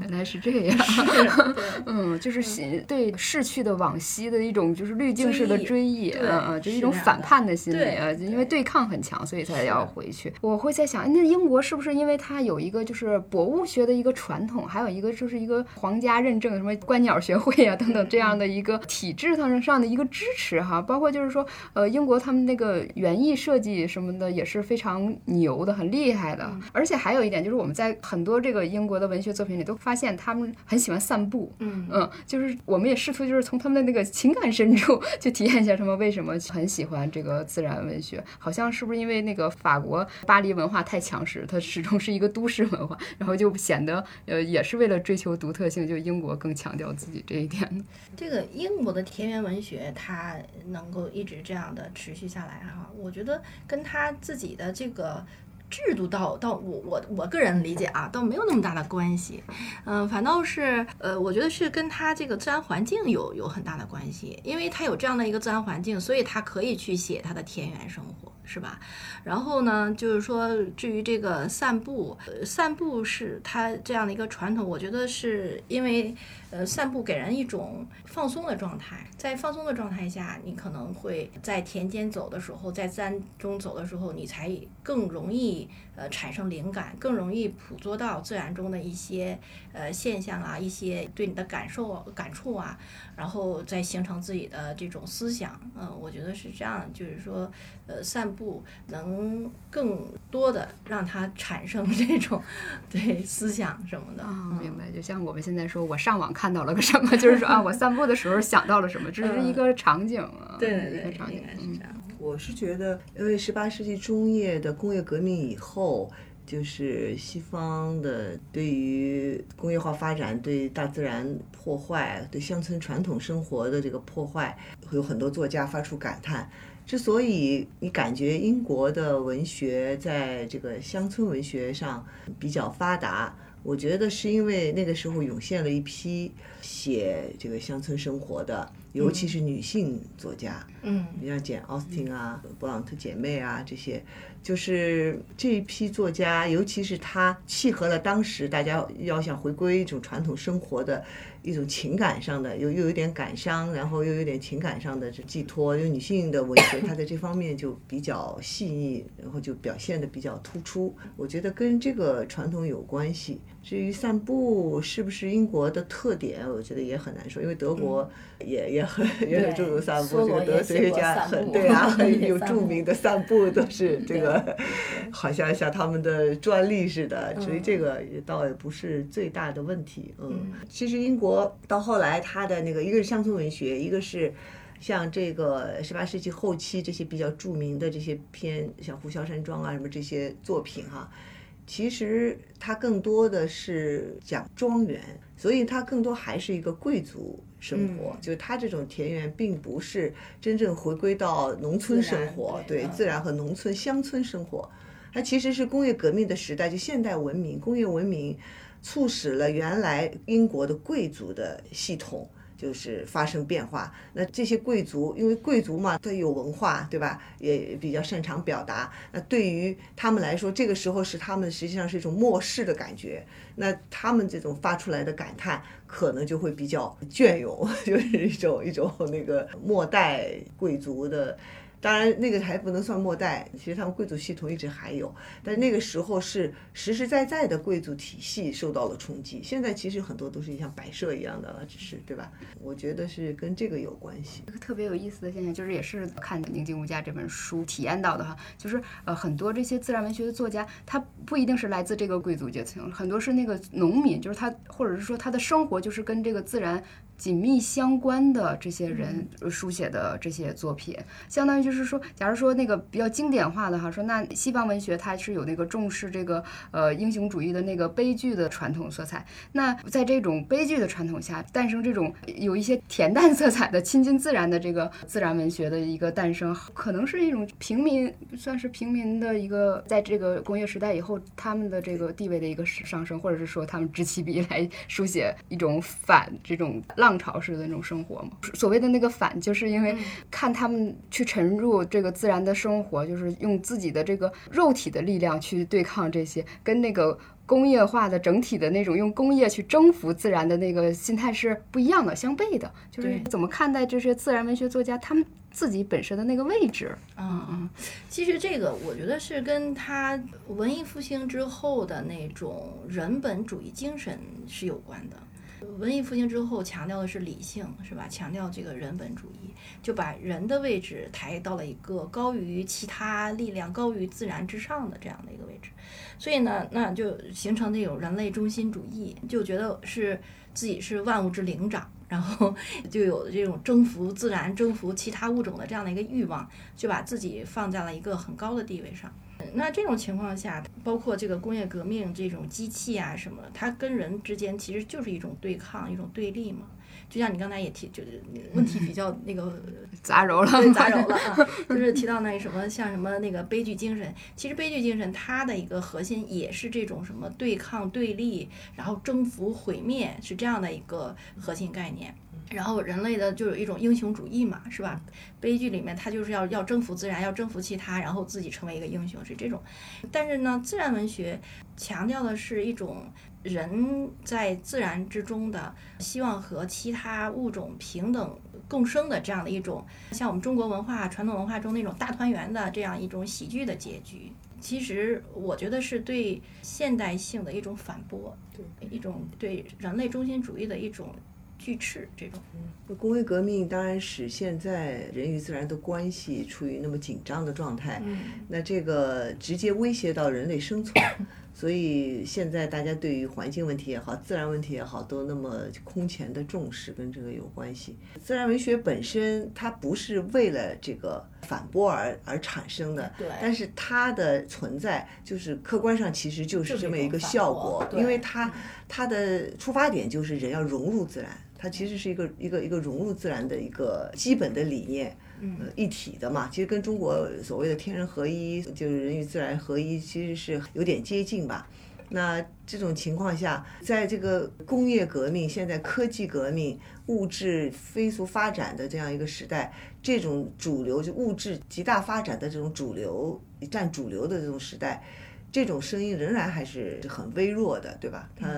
原来是这样。是，*laughs* 嗯，就是对逝去的往昔的一种就是滤镜式的追忆，嗯嗯，就是一种反叛的心理啊，因为对抗很强，所以才要回去。我会在想，那英国是不是因为它有一个就是博物学的一个传统，还有一个就是一个皇家认证什么观鸟学会啊等等这样的一个体制上上的一个支持哈？包括就是说，呃，英国他们那个园艺设计什么的。也是非常牛的，很厉害的。而且还有一点，就是我们在很多这个英国的文学作品里都发现，他们很喜欢散步。嗯嗯，就是我们也试图就是从他们的那个情感深处 *laughs* 去体验一下他们为什么很喜欢这个自然文学。好像是不是因为那个法国巴黎文化太强势，它始终是一个都市文化，然后就显得呃也是为了追求独特性，就英国更强调自己这一点。*laughs* 这个英国的田园文学，它能够一直这样的持续下来哈，我觉得跟它。自己的这个制度，倒倒我我我个人理解啊，倒没有那么大的关系，嗯，反倒是呃，我觉得是跟他这个自然环境有有很大的关系，因为他有这样的一个自然环境，所以他可以去写他的田园生活，是吧？然后呢，就是说至于这个散步，呃，散步是他这样的一个传统，我觉得是因为。呃，散步给人一种放松的状态，在放松的状态下，你可能会在田间走的时候，在自然中走的时候，你才更容易呃产生灵感，更容易捕捉到自然中的一些呃现象啊，一些对你的感受感触啊，然后再形成自己的这种思想。嗯，我觉得是这样，就是说，呃，散步能更多的让它产生这种对思想什么的。啊，明白。就像我们现在说，我上网看。到了个什么？就是说啊，我散步的时候想到了什么？这是一个场景啊，对一个场景。嗯，我是觉得，因为十八世纪中叶的工业革命以后，就是西方的对于工业化发展、对大自然破坏、对乡村传统生活的这个破坏，会有很多作家发出感叹。之所以你感觉英国的文学在这个乡村文学上比较发达。我觉得是因为那个时候涌现了一批写这个乡村生活的，尤其是女性作家，嗯，你像简·奥斯汀啊、勃朗特姐妹啊这些，就是这一批作家，尤其是她契合了当时大家要想回归一种传统生活的。一种情感上的，又又有点感伤，然后又有点情感上的这寄托。就女性的文学，她在这方面就比较细腻，然后就表现的比较突出。我觉得跟这个传统有关系。至于散步是不是英国的特点，我觉得也很难说，因为德国也也很也很注重散步，这个德哲学家很对啊，*laughs* 很有著名的散步都 *laughs* 是这个，*laughs* 好像像他们的专利似的。所以这个也倒也不是最大的问题。嗯，其实英国。到后来，他的那个一个是乡村文学，一个是像这个十八世纪后期这些比较著名的这些篇，像《呼啸山庄》啊什么这些作品哈，其实它更多的是讲庄园，所以它更多还是一个贵族生活，就是它这种田园并不是真正回归到农村生活，对自然和农村乡村生活，它其实是工业革命的时代，就现代文明、工业文明。促使了原来英国的贵族的系统就是发生变化。那这些贵族，因为贵族嘛，他有文化，对吧？也比较擅长表达。那对于他们来说，这个时候是他们实际上是一种漠视的感觉。那他们这种发出来的感叹，可能就会比较隽永，*laughs* 就是一种一种那个末代贵族的。当然那个还不能算末代，其实他们贵族系统一直还有，但是那个时候是实实在在的贵族体系受到了冲击。现在其实很多都是像摆设一样的了，只是对吧？*laughs* 我觉得是跟这个有关系。一个特别有意思的现象，就是也是看《宁静无价》这本书体验到的哈，就是呃很多这些自然文学的作家，他不一定是来自这个贵族阶层，很多是那个农民，就是他或者是说他的生活就是跟这个自然。紧密相关的这些人书写的这些作品，相当于就是说，假如说那个比较经典化的哈，说那西方文学它是有那个重视这个呃英雄主义的那个悲剧的传统色彩。那在这种悲剧的传统下，诞生这种有一些恬淡色彩的亲近自然的这个自然文学的一个诞生，可能是一种平民，算是平民的一个在这个工业时代以后他们的这个地位的一个上升，或者是说他们执起笔来书写一种反这种。浪潮式的那种生活嘛，所谓的那个反，就是因为看他们去沉入这个自然的生活，就是用自己的这个肉体的力量去对抗这些，跟那个工业化的整体的那种用工业去征服自然的那个心态是不一样的，相悖的。就是怎么看待这些自然文学作家他们自己本身的那个位置？嗯嗯，其实这个我觉得是跟他文艺复兴之后的那种人本主义精神是有关的。文艺复兴之后强调的是理性，是吧？强调这个人本主义，就把人的位置抬到了一个高于其他力量、高于自然之上的这样的一个位置。所以呢，那就形成那种人类中心主义，就觉得是自己是万物之灵长，然后 *laughs* 就有这种征服自然、征服其他物种的这样的一个欲望，就把自己放在了一个很高的地位上。那这种情况下，包括这个工业革命这种机器啊什么，它跟人之间其实就是一种对抗，一种对立嘛。就像你刚才也提，就是 *laughs* 问题比较那个 *laughs* 杂糅了，*laughs* 杂糅了啊。就是提到那什么，像什么那个悲剧精神，其实悲剧精神它的一个核心也是这种什么对抗、对立，然后征服、毁灭，是这样的一个核心概念。然后人类的就有一种英雄主义嘛，是吧？悲剧里面他就是要要征服自然，要征服其他，然后自己成为一个英雄，是这种。但是呢，自然文学强调的是一种人在自然之中的希望和其他物种平等共生的这样的一种，像我们中国文化传统文化中那种大团圆的这样一种喜剧的结局。其实我觉得是对现代性的一种反驳，对一种对人类中心主义的一种。巨斥这种，工业革命当然使现在人与自然的关系处于那么紧张的状态，那这个直接威胁到人类生存。所以现在大家对于环境问题也好，自然问题也好，都那么空前的重视，跟这个有关系。自然文学本身它不是为了这个反驳而而产生的，对。但是它的存在就是客观上其实就是这么一个效果，因为它它的出发点就是人要融入自然，它其实是一个一个一个融入自然的一个基本的理念。呃，一体的嘛，其实跟中国所谓的天人合一，就是人与自然合一，其实是有点接近吧。那这种情况下，在这个工业革命、现在科技革命、物质飞速发展的这样一个时代，这种主流就物质极大发展的这种主流占主流的这种时代。这种声音仍然还是很微弱的，对吧？它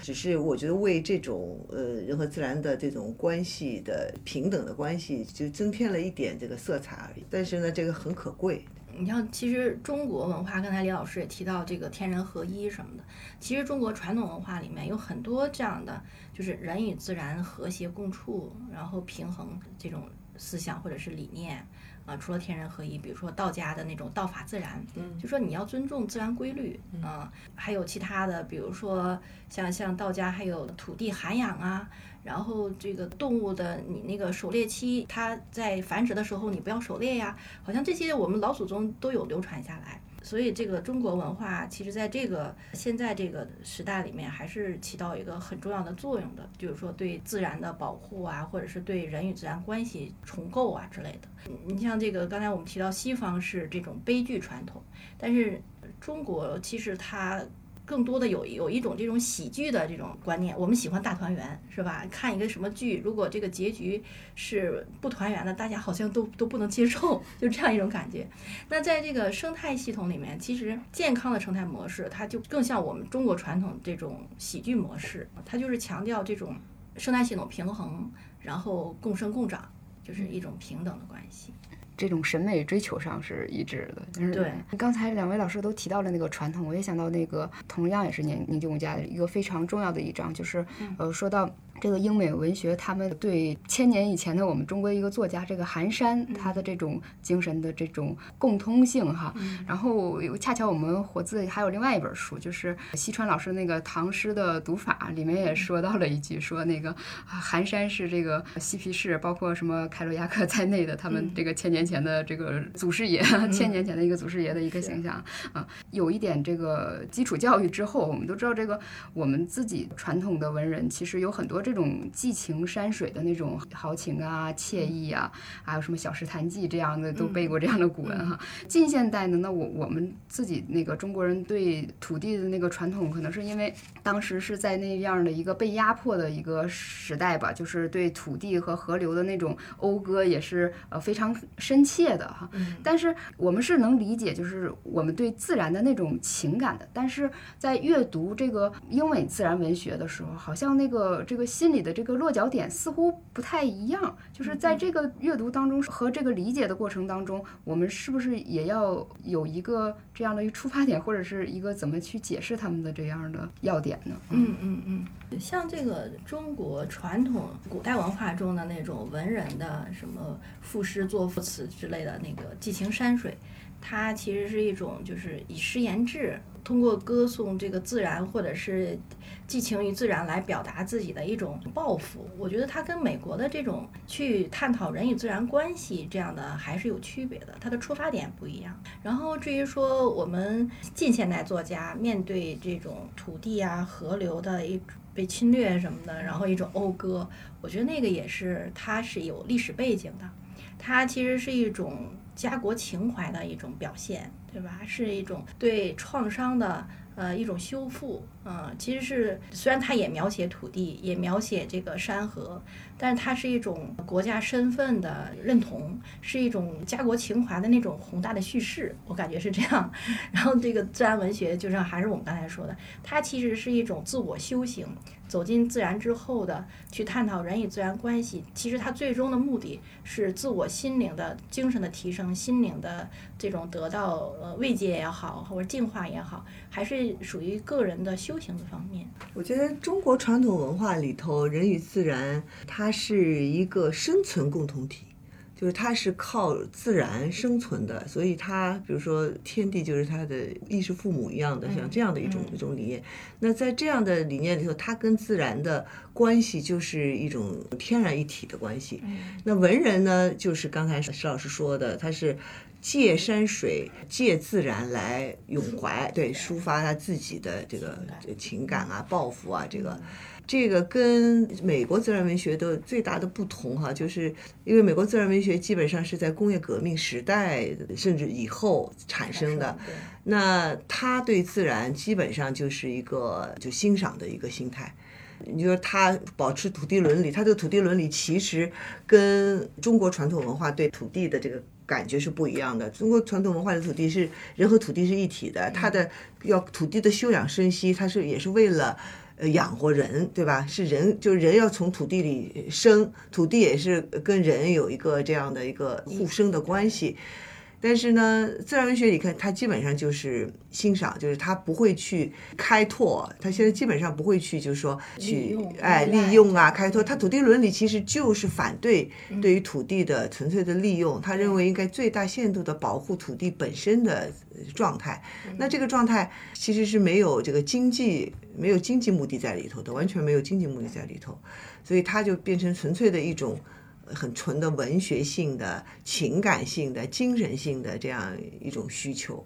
只是我觉得为这种呃人和自然的这种关系的平等的关系，就增添了一点这个色彩而已。但是呢，这个很可贵。你像，其实中国文化，刚才李老师也提到这个天人合一什么的。其实中国传统文化里面有很多这样的，就是人与自然和谐共处，然后平衡这种思想或者是理念。啊，除了天人合一，比如说道家的那种道法自然，嗯，就说你要尊重自然规律啊，还有其他的，比如说像像道家还有土地涵养啊，然后这个动物的你那个狩猎期，它在繁殖的时候你不要狩猎呀，好像这些我们老祖宗都有流传下来。所以，这个中国文化其实在这个现在这个时代里面，还是起到一个很重要的作用的，就是说对自然的保护啊，或者是对人与自然关系重构啊之类的。你像这个刚才我们提到西方是这种悲剧传统，但是中国其实它。更多的有有一种这种喜剧的这种观念，我们喜欢大团圆，是吧？看一个什么剧，如果这个结局是不团圆的，大家好像都 *laughs* 都不能接受，就这样一种感觉。那在这个生态系统里面，其实健康的生态模式，它就更像我们中国传统这种喜剧模式，它就是强调这种生态系统平衡，然后共生共长，就是一种平等的关系。这种审美追求上是一致的。但是对，刚才两位老师都提到了那个传统，我也想到那个同样也是宁宁静无家的一个非常重要的一章，就是呃说到。这个英美文学，他们对千年以前的我们中国一个作家，这个寒山，他的这种精神的这种共通性哈。然后恰巧我们活字还有另外一本书，就是西川老师那个唐诗的读法，里面也说到了一句，说那个寒山是这个嬉皮士，包括什么凯鲁亚克在内的他们这个千年前的这个祖师爷，*laughs* 千年前的一个祖师爷的一个形象啊。有一点这个基础教育之后，我们都知道这个我们自己传统的文人其实有很多。这种寄情山水的那种豪情啊、惬意啊，还有什么《小石潭记》这样的都背过这样的古文哈。*laughs* 近现代呢，那我我们自己那个中国人对土地的那个传统，可能是因为当时是在那样的一个被压迫的一个时代吧，就是对土地和河流的那种讴歌也是呃非常深切的哈。但是我们是能理解，就是我们对自然的那种情感的。但是在阅读这个英美自然文学的时候，好像那个这个。心里的这个落脚点似乎不太一样，就是在这个阅读当中和这个理解的过程当中，我们是不是也要有一个这样的一个出发点，或者是一个怎么去解释他们的这样的要点呢？嗯嗯嗯，像这个中国传统古代文化中的那种文人的什么赋诗作赋词之类的那个寄情山水，它其实是一种就是以诗言志，通过歌颂这个自然或者是。寄情于自然来表达自己的一种抱负，我觉得它跟美国的这种去探讨人与自然关系这样的还是有区别的，它的出发点不一样。然后至于说我们近现代作家面对这种土地啊、河流的一被侵略什么的，然后一种讴歌，我觉得那个也是它是有历史背景的，它其实是一种家国情怀的一种表现，对吧？是一种对创伤的。呃，一种修复，嗯，其实是虽然它也描写土地，也描写这个山河。但是它是一种国家身份的认同，是一种家国情怀的那种宏大的叙事，我感觉是这样。*laughs* 然后这个自然文学，就像还是我们刚才说的，它其实是一种自我修行，走进自然之后的去探讨人与自然关系。其实它最终的目的是自我心灵的精神的提升，心灵的这种得到呃慰藉也好，或者净化也好，还是属于个人的修行的方面。我觉得中国传统文化里头，人与自然，它。是一个生存共同体，就是它是靠自然生存的，所以它比如说天地就是它的衣食父母一样的，像这样的一种一种理念。那在这样的理念里头，它跟自然的关系就是一种天然一体的关系。那文人呢，就是刚才石老师说的，他是借山水、借自然来咏怀，对，抒发他自己的这个情感啊、抱负啊，这个。这个跟美国自然文学的最大的不同哈，就是因为美国自然文学基本上是在工业革命时代甚至以后产生的，那他对自然基本上就是一个就欣赏的一个心态。你说他保持土地伦理，他的土地伦理其实跟中国传统文化对土地的这个感觉是不一样的。中国传统文化的土地是人和土地是一体的，他的要土地的休养生息，它是也是为了。呃，养活人，对吧？是人，就人要从土地里生，土地也是跟人有一个这样的一个互生的关系。但是呢，自然文学你看，它基本上就是欣赏，就是它不会去开拓，它现在基本上不会去，就是说去哎利用啊开拓。它土地伦理其实就是反对对于土地的纯粹的利用，他认为应该最大限度的保护土地本身的状态。那这个状态其实是没有这个经济没有经济目的在里头的，完全没有经济目的在里头，所以它就变成纯粹的一种。很纯的文学性的、情感性的、精神性的这样一种需求，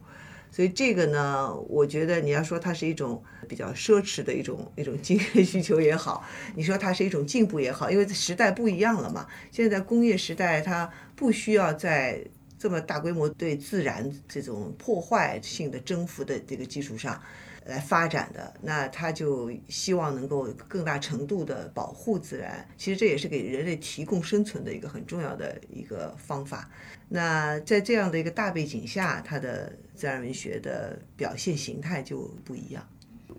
所以这个呢，我觉得你要说它是一种比较奢侈的一种一种精神需求也好，你说它是一种进步也好，因为时代不一样了嘛。现在工业时代，它不需要在这么大规模对自然这种破坏性的征服的这个基础上。来发展的，那他就希望能够更大程度的保护自然。其实这也是给人类提供生存的一个很重要的一个方法。那在这样的一个大背景下，他的自然文学的表现形态就不一样。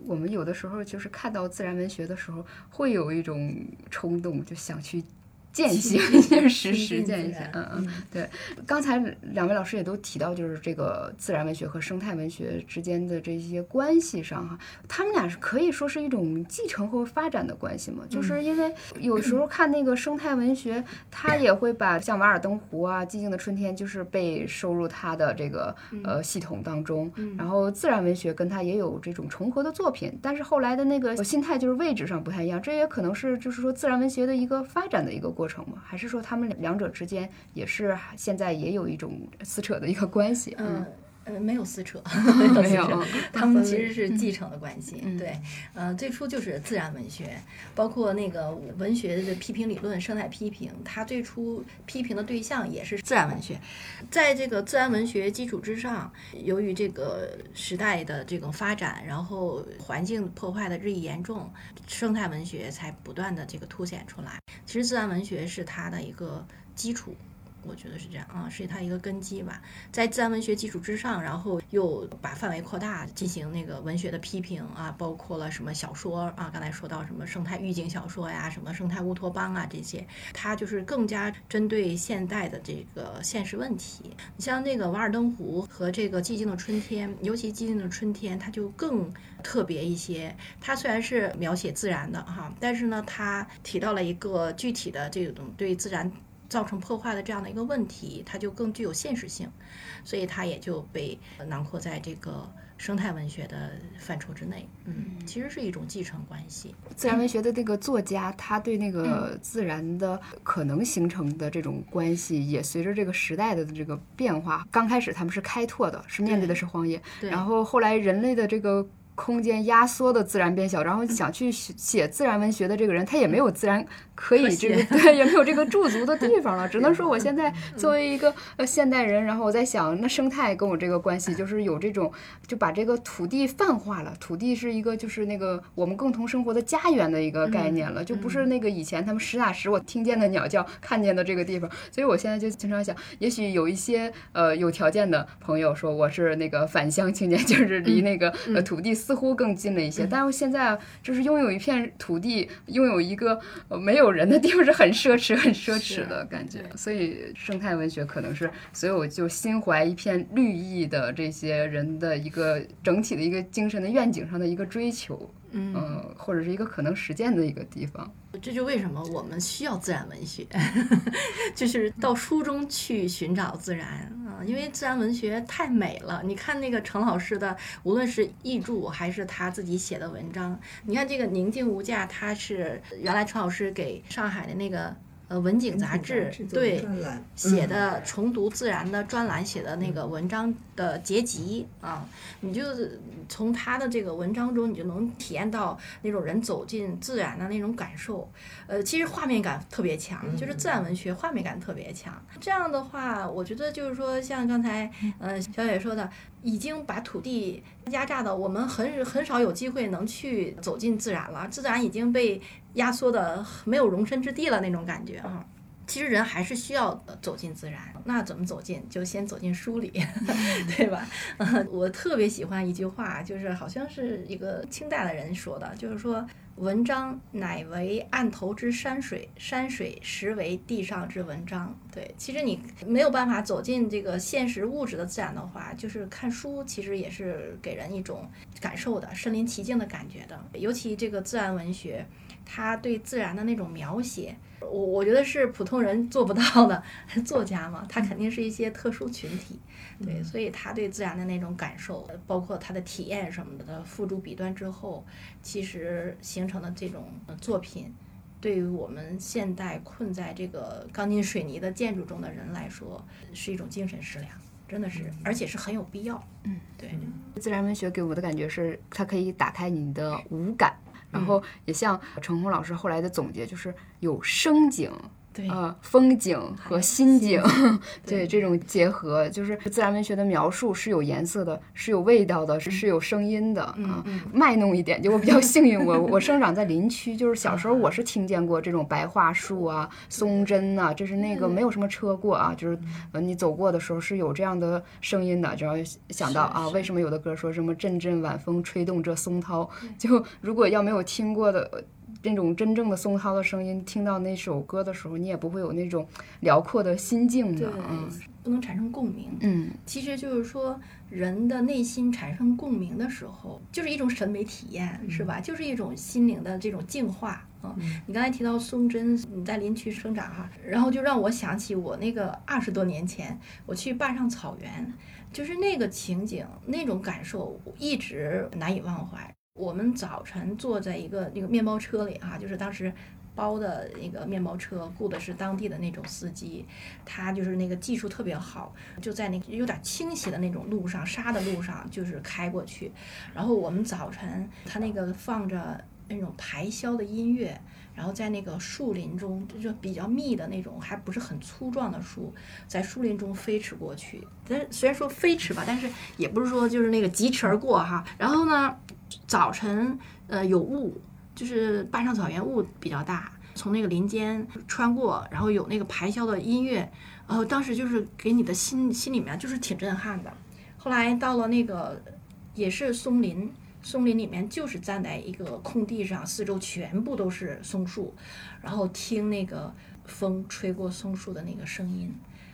我们有的时候就是看到自然文学的时候，会有一种冲动，就想去践行，亲实实践一下。嗯嗯，对。刚才两位老师也都提到，就是这个自然文学和生态文学之间的这些关系上哈，他们俩是可以说是一种继承和发展的关系嘛？就是因为有时候看那个生态文学，它也会把像《瓦尔登湖》啊、《寂静的春天》，就是被收入它的这个呃系统当中。然后自然文学跟它也有这种重合的作品，但是后来的那个心态就是位置上不太一样，这也可能是就是说自然文学的一个发展的一个过程吗？还是说他们两者之间也是现在也有一种撕扯的一个关系？嗯。呃，没有撕扯，*laughs* 没有撕扯，他们其实是继承的关系。对，呃，最初就是自然文学，包括那个文学的批评理论、生态批评，它最初批评的对象也是自然文学。在这个自然文学基础之上，由于这个时代的这种发展，然后环境破坏的日益严重，生态文学才不断的这个凸显出来。其实自然文学是它的一个基础。我觉得是这样啊，是它一个根基吧，在自然文学基础之上，然后又把范围扩大，进行那个文学的批评啊，包括了什么小说啊，刚才说到什么生态预警小说呀，什么生态乌托邦啊这些，它就是更加针对现代的这个现实问题。你像那个《瓦尔登湖》和这个《寂静的春天》，尤其《寂静的春天》，它就更特别一些。它虽然是描写自然的哈，但是呢，它提到了一个具体的这种对自然。造成破坏的这样的一个问题，它就更具有现实性，所以它也就被囊括在这个生态文学的范畴之内。嗯，其实是一种继承关系。自然文学的这个作家，他对那个自然的可能形成的这种关系，也随着这个时代的这个变化。刚开始他们是开拓的，是面对的是荒野，然后后来人类的这个。空间压缩的自然变小，然后想去写自然文学的这个人，他也没有自然可以这个 *laughs* 对，也没有这个驻足的地方了。*laughs* 只能说我现在作为一个呃现代人，然后我在想，那生态跟我这个关系，就是有这种就把这个土地泛化了。土地是一个就是那个我们共同生活的家园的一个概念了，就不是那个以前他们实打实我听见的鸟叫看见的这个地方。所以我现在就经常想，也许有一些呃有条件的朋友说我是那个返乡青年，就是离那个呃土地。似乎更近了一些，但是现在就是拥有一片土地，拥有一个没有人的地方是很奢侈、很奢侈的感觉。所以，生态文学可能是所有就心怀一片绿意的这些人的一个整体的一个精神的愿景上的一个追求。嗯，或者是一个可能实践的一个地方，这就为什么我们需要自然文学，*laughs* 就是到书中去寻找自然啊，因为自然文学太美了。你看那个程老师的，无论是译著还是他自己写的文章，你看这个宁静无价，他是原来程老师给上海的那个。呃，文景杂志对写的重读自然的专栏写的那个文章的结集啊，你就从他的这个文章中，你就能体验到那种人走进自然的那种感受。呃，其实画面感特别强，就是自然文学画面感特别强。这样的话，我觉得就是说，像刚才呃小野说的。已经把土地压榨的，我们很很少有机会能去走进自然了。自然已经被压缩的没有容身之地了，那种感觉啊。其实人还是需要走进自然。那怎么走进？就先走进书里，*laughs* 对吧？*laughs* 我特别喜欢一句话，就是好像是一个清代的人说的，就是说。文章乃为案头之山水，山水实为地上之文章。对，其实你没有办法走进这个现实物质的自然的话，就是看书，其实也是给人一种感受的，身临其境的感觉的。尤其这个自然文学，它对自然的那种描写。我我觉得是普通人做不到的，作家嘛，他肯定是一些特殊群体，对，所以他对自然的那种感受，包括他的体验什么的，付诸笔端之后，其实形成的这种作品，对于我们现代困在这个钢筋水泥的建筑中的人来说，是一种精神食粮，真的是，而且是很有必要。嗯，对，自然文学给我的感觉是，它可以打开你的五感。然后也像陈红老师后来的总结，就是有声景。对呃，风景和心境，*laughs* 对这种结合，就是自然文学的描述是有颜色的，是有味道的，是是有声音的啊。卖弄一点，就我比较幸运，我 *laughs* 我生长在林区，就是小时候我是听见过这种白桦树啊、松针呐，就是那个没有什么车过啊，就是呃你走过的时候是有这样的声音的，只要想到啊，为什么有的歌说什么阵阵晚风吹动这松涛？*laughs* 就如果要没有听过的。那种真正的松涛的声音，听到那首歌的时候，你也不会有那种辽阔的心境的。嗯，不能产生共鸣。嗯其实就是说，人的内心产生共鸣的时候，就是一种审美体验，是吧？就是一种心灵的这种净化。嗯、你刚才提到松针，你在林区生长哈，然后就让我想起我那个二十多年前我去坝上草原，就是那个情景，那种感受，一直难以忘怀。我们早晨坐在一个那个面包车里哈、就是当时包的那个面包车，雇的是当地的那种司机，他就是那个技术特别好，就在那个有点倾斜的那种路上，沙的路上，就是开过去。然后我们早晨，他那个放着那种排箫的音乐，然后在那个树林中，就比较密的那种，还不是很粗壮的树，在树林中飞驰过去。但虽然说飞驰吧，但是也不是说就是那个疾驰而过哈。然后呢，早晨呃有雾，就是坝上草原雾比较大，从那个林间穿过，然后有那个排箫的音乐，然后当时就是给你的心心里面就是挺震撼的。后来到了那个也是松林，松林里面就是站在一个空地上，四周全部都是松树，然后听那个风吹过松树的那个声音。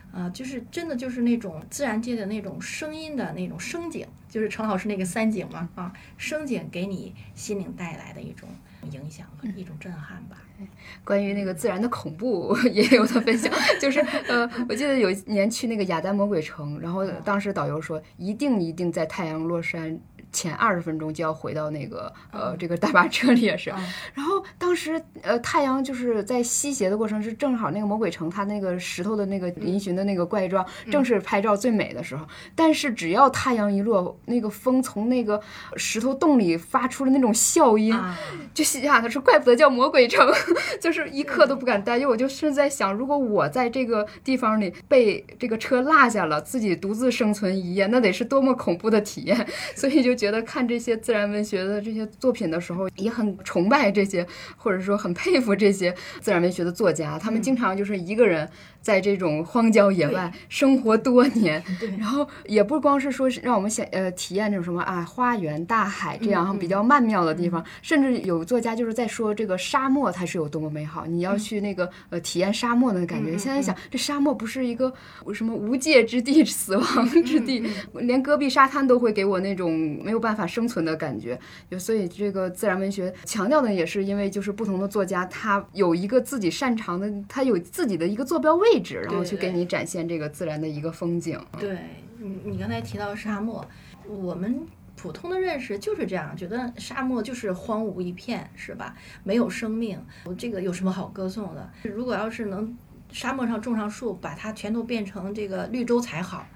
啊，就是真的就是那种自然界的那种声音的那种声景，就是陈老师那个三景嘛啊，声景给你心灵带来的一种影响和一种震撼吧。关于那个自然的恐怖也有的分享，就是呃，我记得有一年去那个雅丹魔鬼城，然后当时导游说，一定一定在太阳落山前二十分钟就要回到那个呃这个大巴车里也是，然后当时呃太阳就是在西斜的过程是正好那个魔鬼城它那个石头的那个嶙峋的那个怪状，正是拍照最美的时候，但是只要太阳一落，那个风从那个石头洞里发出了那种笑音，啊，就心想他说怪不得叫魔鬼城，*laughs* 就是一刻都不敢待，因为我就是在想，如果我在这个地方里被这个车落下了，自己独自生存一夜，那得是多么恐怖的体验。*laughs* 所以就觉得看这些自然文学的这些作品的时候，也很崇拜这些，或者说很佩服这些自然文学的作家，他们经常就是一个人。在这种荒郊野外生活多年，*laughs* 然后也不光是说是让我们想呃体验这种什么啊花园、大海这样比较曼妙的地方，甚至有作家就是在说这个沙漠它是有多么美好，你要去那个呃体验沙漠的感觉。现在想这沙漠不是一个什么无界之地、*laughs* 死亡之地，连戈壁沙滩都会给我那种没有办法生存的感觉。就所以这个自然文学强调的也是因为就是不同的作家他有一个自己擅长的，他有自己的一个坐标位置，然后去给你展现这个自然的一个风景。对你，你刚才提到沙漠，我们普通的认识就是这样，觉得沙漠就是荒芜一片，是吧？没有生命，这个有什么好歌颂的？如果要是能沙漠上种上树，把它全都变成这个绿洲才好。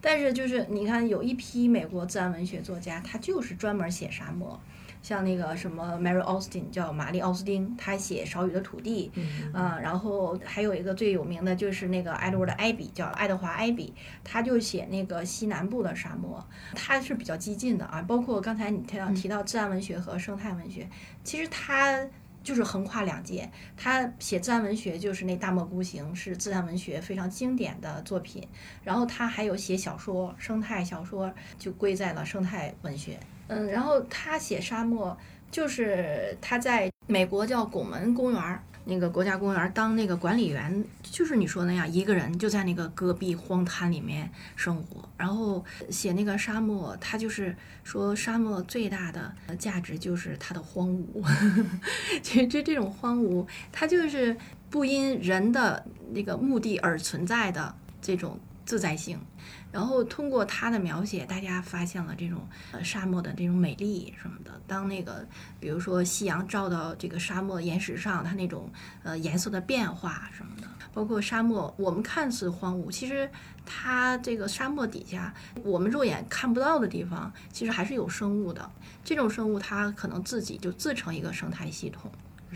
但是就是你看，有一批美国自然文学作家，他就是专门写沙漠。像那个什么 Mary Austin 叫玛丽奥斯汀，她写《少雨的土地》，啊、然后还有一个最有名的就是那个 Edward 艾比，叫爱德华艾比，他就写那个西南部的沙漠，他是比较激进的啊。包括刚才你提到提到自然文学和生态文学，其实他。就是横跨两界，他写自然文学就是那《大漠孤行》是自然文学非常经典的作品，然后他还有写小说，生态小说就归在了生态文学。嗯，然后他写沙漠，就是他在美国叫拱门公园那个国家公园当那个管理员，就是你说那样，一个人就在那个戈壁荒滩里面生活，然后写那个沙漠，他就是说沙漠最大的价值就是它的荒芜，*laughs* 其实这这种荒芜，它就是不因人的那个目的而存在的这种自在性。然后通过他的描写，大家发现了这种呃沙漠的这种美丽什么的。当那个比如说夕阳照到这个沙漠岩石上，它那种呃颜色的变化什么的，包括沙漠，我们看似荒芜，其实它这个沙漠底下我们肉眼看不到的地方，其实还是有生物的。这种生物它可能自己就自成一个生态系统。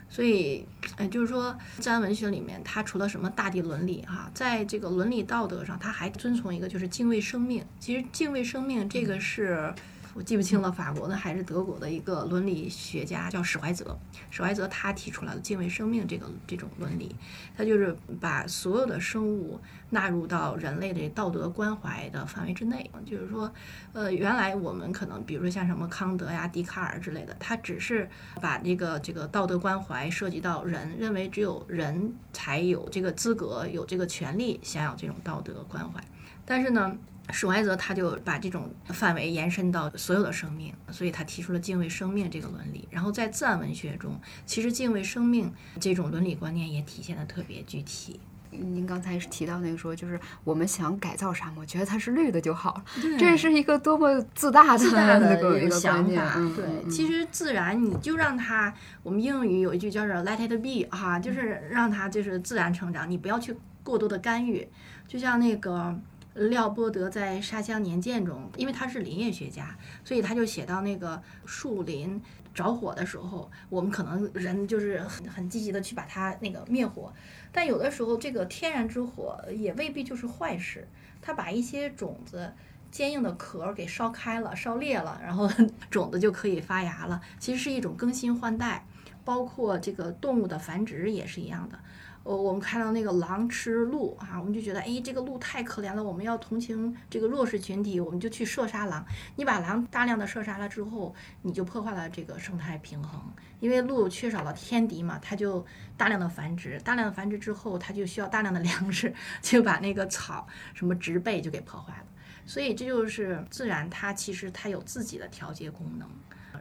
所以，呃，就是说，自然文学里面，它除了什么大地伦理哈、在这个伦理道德上，它还遵从一个就是敬畏生命。其实，敬畏生命这个是我记不清了，法国的还是德国的一个伦理学家叫史怀泽。史怀泽他提出来了敬畏生命这个这种伦理，他就是把所有的生物纳入到人类的道德关怀的范围之内。就是说，呃，原来我们可能比如说像什么康德呀、笛卡尔之类的，他只是把这个这个道德关怀涉及到人，认为只有人才有这个资格、有这个权利享有这种道德关怀。但是呢，史怀泽他就把这种范围延伸到所有的生命，所以他提出了敬畏生命这个伦理。然后在自然文学中，其实敬畏生命这种伦理观念也体现的特别具体。您刚才是提到那个说，就是我们想改造沙漠，觉得它是绿的就好了，这是一个多么自大的自大的 *laughs* 一个想。法。嗯对，嗯其实自然你就让它，我们英语有一句叫做 “let it be” 哈、就是让它就是自然成长，你不要去过多的干预。就像那个廖波德在《沙乡年鉴》中，因为他是林业学家，所以他就写到那个树林着火的时候，我们可能人就是很很积极的去把它那个灭火，但有的时候这个天然之火也未必就是坏事，它把一些种子。坚硬的壳给烧开了、烧裂了，然后 *laughs* 种子就可以发芽了。其实是一种更新换代，包括这个动物的繁殖也是一样的。呃，我们看到那个狼吃鹿啊，我们就觉得，哎，这个鹿太可怜了，我们要同情这个弱势群体，我们就去射杀狼。你把狼大量的射杀了之后，你就破坏了这个生态平衡，因为鹿缺少了天敌嘛，它就大量的繁殖，大量的繁殖之后，它就需要大量的粮食，就把那个草什么植被就给破坏了。所以这就是自然，它其实它有自己的调节功能，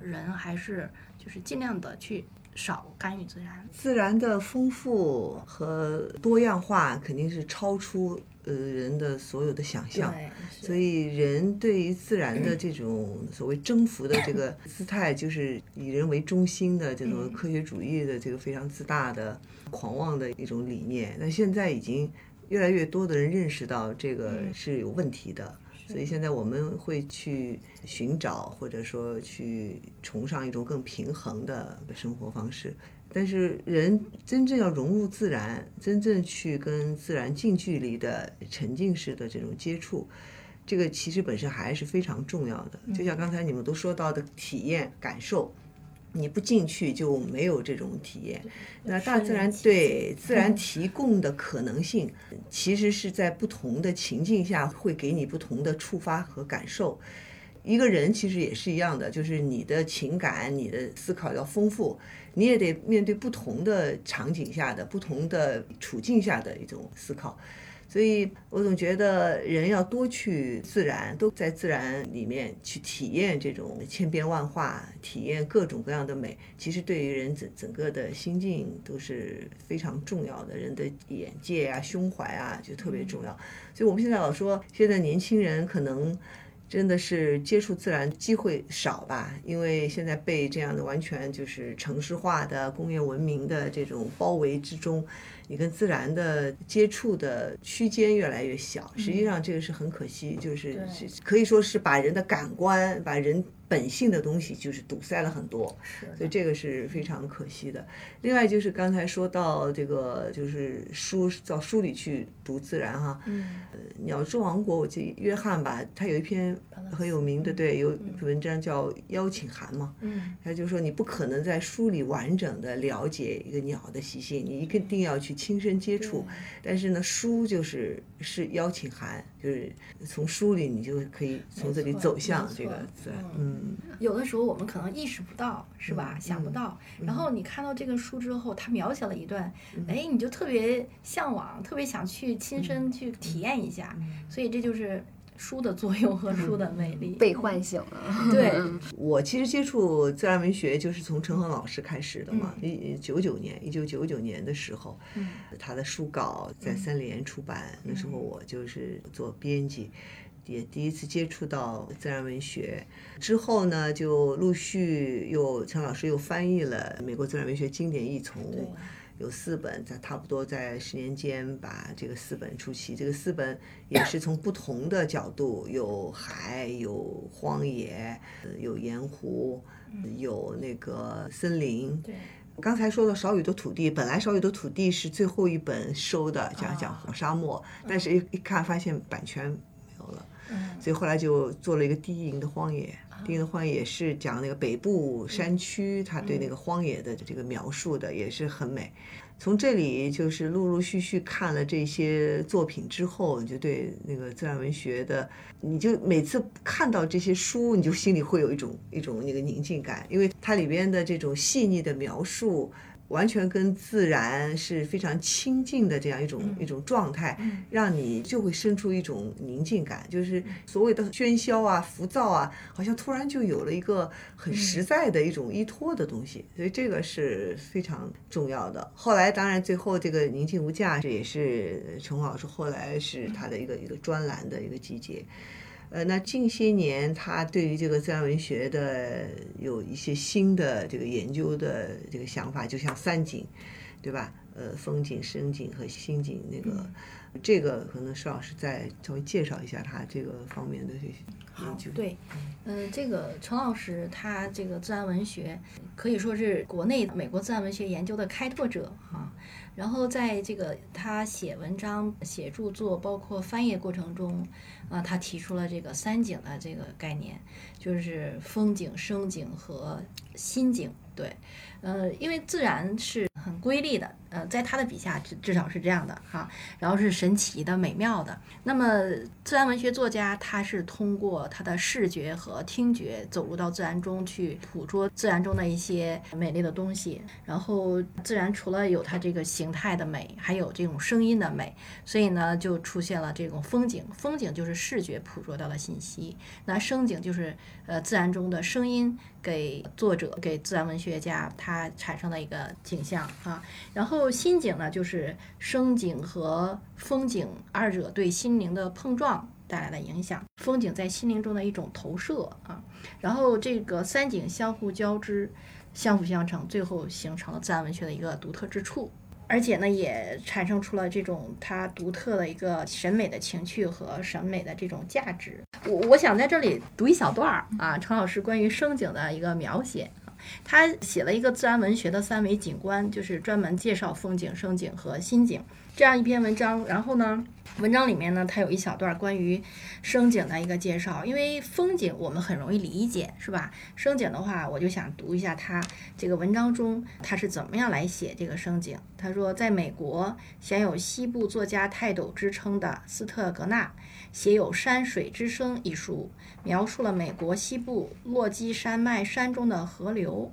人还是就是尽量的去少干预自然。自然的丰富和多样化肯定是超出呃人的所有的想象。所以，人对于自然的这种所谓征服的这个姿态，就是以人为中心的这种科学主义的这个非常自大的、狂妄的一种理念。那现在已经越来越多的人认识到这个是有问题的。所以现在我们会去寻找，或者说去崇尚一种更平衡的生活方式。但是人真正要融入自然，真正去跟自然近距离的沉浸式的这种接触，这个其实本身还是非常重要的。就像刚才你们都说到的体验感受。你不进去就没有这种体验。那大自然对自然提供的可能性，其实是在不同的情境下会给你不同的触发和感受。一个人其实也是一样的，就是你的情感、你的思考要丰富，你也得面对不同的场景下的、不同的处境下的一种思考。所以我总觉得人要多去自然，都在自然里面去体验这种千变万化，体验各种各样的美。其实对于人整整个的心境都是非常重要的，人的眼界啊、胸怀啊就特别重要。所以我们现在老说，现在年轻人可能真的是接触自然机会少吧，因为现在被这样的完全就是城市化的工业文明的这种包围之中。你跟自然的接触的区间越来越小，实际上这个是很可惜，就是可以说是把人的感官、把人本性的东西就是堵塞了很多，所以这个是非常可惜的。另外就是刚才说到这个，就是书到书里去读自然哈，嗯，呃，鸟之王国，我记得约翰吧，他有一篇很有名的对，有文章叫邀请函嘛，嗯，他就说你不可能在书里完整的了解一个鸟的习性，你一定要去。亲身接触，但是呢，书就是是邀请函，就是从书里你就可以从这里走向这个自然。嗯，有的时候我们可能意识不到，是吧？想不到。然后你看到这个书之后，它描写了一段，哎，你就特别向往，特别想去亲身去体验一下。所以这就是。书的作用和书的魅力被唤醒了。*laughs* 对我其实接触自然文学就是从陈恒老师开始的嘛，一九九年，一九九九年的时候，他的书稿在三联出版，那时候我就是做编辑，也第一次接触到自然文学。之后呢，就陆续又陈老师又翻译了《美国自然文学经典译丛》。有四本，在差不多在十年间把这个四本出齐。这个四本也是从不同的角度，有海，有荒野，有盐湖，有那个森林。对，刚才说的少雨的土地，本来少雨的土地是最后一本收的，讲讲火沙漠，但是一一看发现版权没有了，所以后来就做了一个低吟的荒野。第一的荒野也是讲那个北部山区，他对那个荒野的这个描述的也是很美。从这里就是陆陆续续看了这些作品之后，你就对那个自然文学的，你就每次看到这些书，你就心里会有一种一种那个宁静感，因为它里边的这种细腻的描述。完全跟自然是非常亲近的这样一种一种状态，让你就会生出一种宁静感，就是所谓的喧嚣啊、浮躁啊，好像突然就有了一个很实在的一种依托的东西，所以这个是非常重要的。后来当然最后这个宁静无价，这也是陈红老师后来是他的一个一个专栏的一个集结。呃，那近些年他对于这个自然文学的有一些新的这个研究的这个想法，就像三景，对吧？呃，风景、声景和心景，那个这个可能施老师再稍微介绍一下他这个方面的这些研究。对，嗯，这个陈老师他这个自然文学可以说是国内美国自然文学研究的开拓者哈。然后在这个他写文章、写著作，包括翻译过程中，啊，他提出了这个三景的这个概念，就是风景、声景和心景。对，呃，因为自然是很瑰丽的，呃，在他的笔下至至少是这样的哈，然后是神奇的、美妙的。那么，自然文学作家他是通过他的视觉和听觉走入到自然中去，捕捉自然中的一些美丽的东西。然后，自然除了有它这个形态的美，还有这种声音的美，所以呢，就出现了这种风景。风景就是视觉捕捉到的信息，那声景就是呃自然中的声音。给作者、给自然文学家他产生的一个景象啊，然后后心景呢，就是声景和风景二者对心灵的碰撞带来的影响，风景在心灵中的一种投射啊，然后这个三景相互交织、相辅相成，最后形成了自然文学的一个独特之处。而且呢，也产生出了这种它独特的一个审美的情趣和审美的这种价值。我我想在这里读一小段儿啊，程老师关于声景的一个描写。他写了一个自然文学的三维景观，就是专门介绍风景、声景和心景这样一篇文章。然后呢，文章里面呢，它有一小段关于声景的一个介绍。因为风景我们很容易理解，是吧？声景的话，我就想读一下他这个文章中他是怎么样来写这个声景。他说，在美国享有西部作家泰斗之称的斯特格纳写有《山水之声》一书。描述了美国西部落基山脉山中的河流，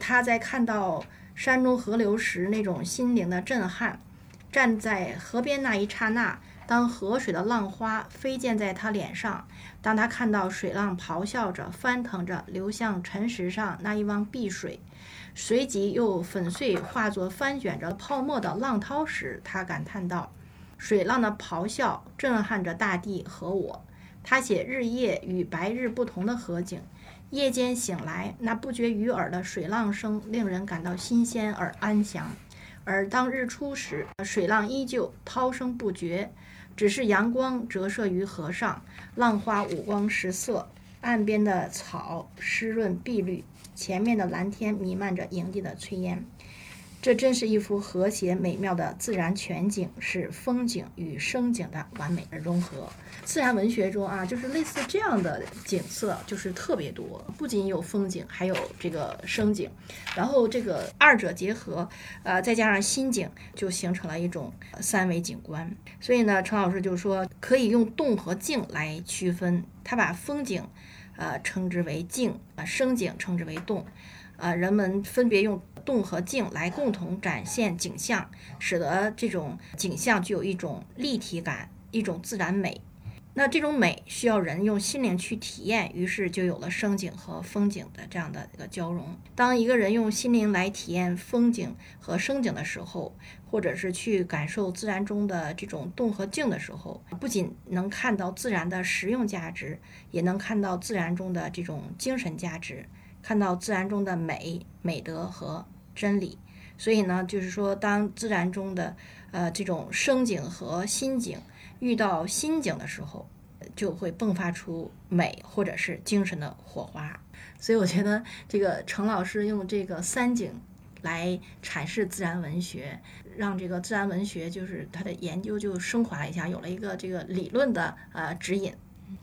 他在看到山中河流时那种心灵的震撼。站在河边那一刹那，当河水的浪花飞溅在他脸上，当他看到水浪咆哮着翻腾着流向沉石上那一汪碧水，随即又粉碎化作翻卷着泡沫的浪涛时，他感叹道：“水浪的咆哮震撼着大地和我。”他写日夜与白日不同的河景，夜间醒来，那不绝于耳的水浪声令人感到新鲜而安详；而当日出时，水浪依旧涛声不绝，只是阳光折射于河上，浪花五光十色，岸边的草湿润碧绿，前面的蓝天弥漫着营地的炊烟。这真是一幅和谐美妙的自然全景，是风景与生景的完美的融合。自然文学中啊，就是类似这样的景色，就是特别多，不仅有风景，还有这个生景，然后这个二者结合，呃，再加上心景，就形成了一种三维景观。所以呢，陈老师就说可以用动和静来区分，他把风景，呃，称之为静，啊，生景称之为动，啊，人们分别用。动和静来共同展现景象，使得这种景象具有一种立体感，一种自然美。那这种美需要人用心灵去体验，于是就有了声景和风景的这样的一个交融。当一个人用心灵来体验风景和声景的时候，或者是去感受自然中的这种动和静的时候，不仅能看到自然的实用价值，也能看到自然中的这种精神价值，看到自然中的美、美德和。真理，所以呢，就是说，当自然中的呃这种声景和心景遇到心景的时候，就会迸发出美或者是精神的火花。所以我觉得这个程老师用这个三景来阐释自然文学，让这个自然文学就是它的研究就升华了一下，有了一个这个理论的呃指引。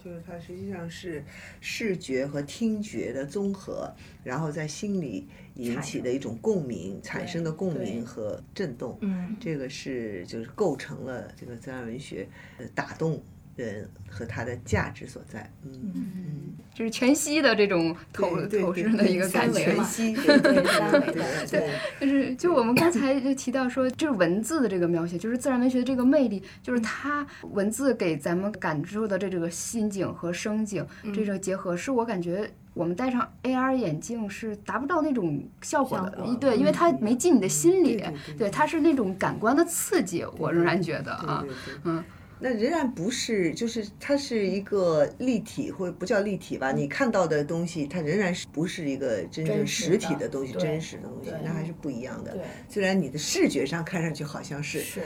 就是它实际上是视觉和听觉的综合，然后在心里引起的一种共鸣，产生的共鸣和震动。嗯，这个是就是构成了这个自然文学呃打动人和它的价值所在。嗯嗯，就是全息的这种投投射的一个感觉全息，*laughs* 对对 *laughs* 对对。就是就我们刚才就提到说，就是文字的这个描写，就是自然文学的这个魅力，就是它文字给咱们感受的这这个心境和声景这种结合，是我感觉我们戴上 AR 眼镜是达不到那种效果的。对，因为它没进你的心里，对，它是那种感官的刺激，我仍然觉得啊，嗯。那仍然不是，就是它是一个立体，或者不叫立体吧？你看到的东西，它仍然是不是一个真正实体的东西，真实的东西，那还是不一样的。虽然你的视觉上看上去好像是，是，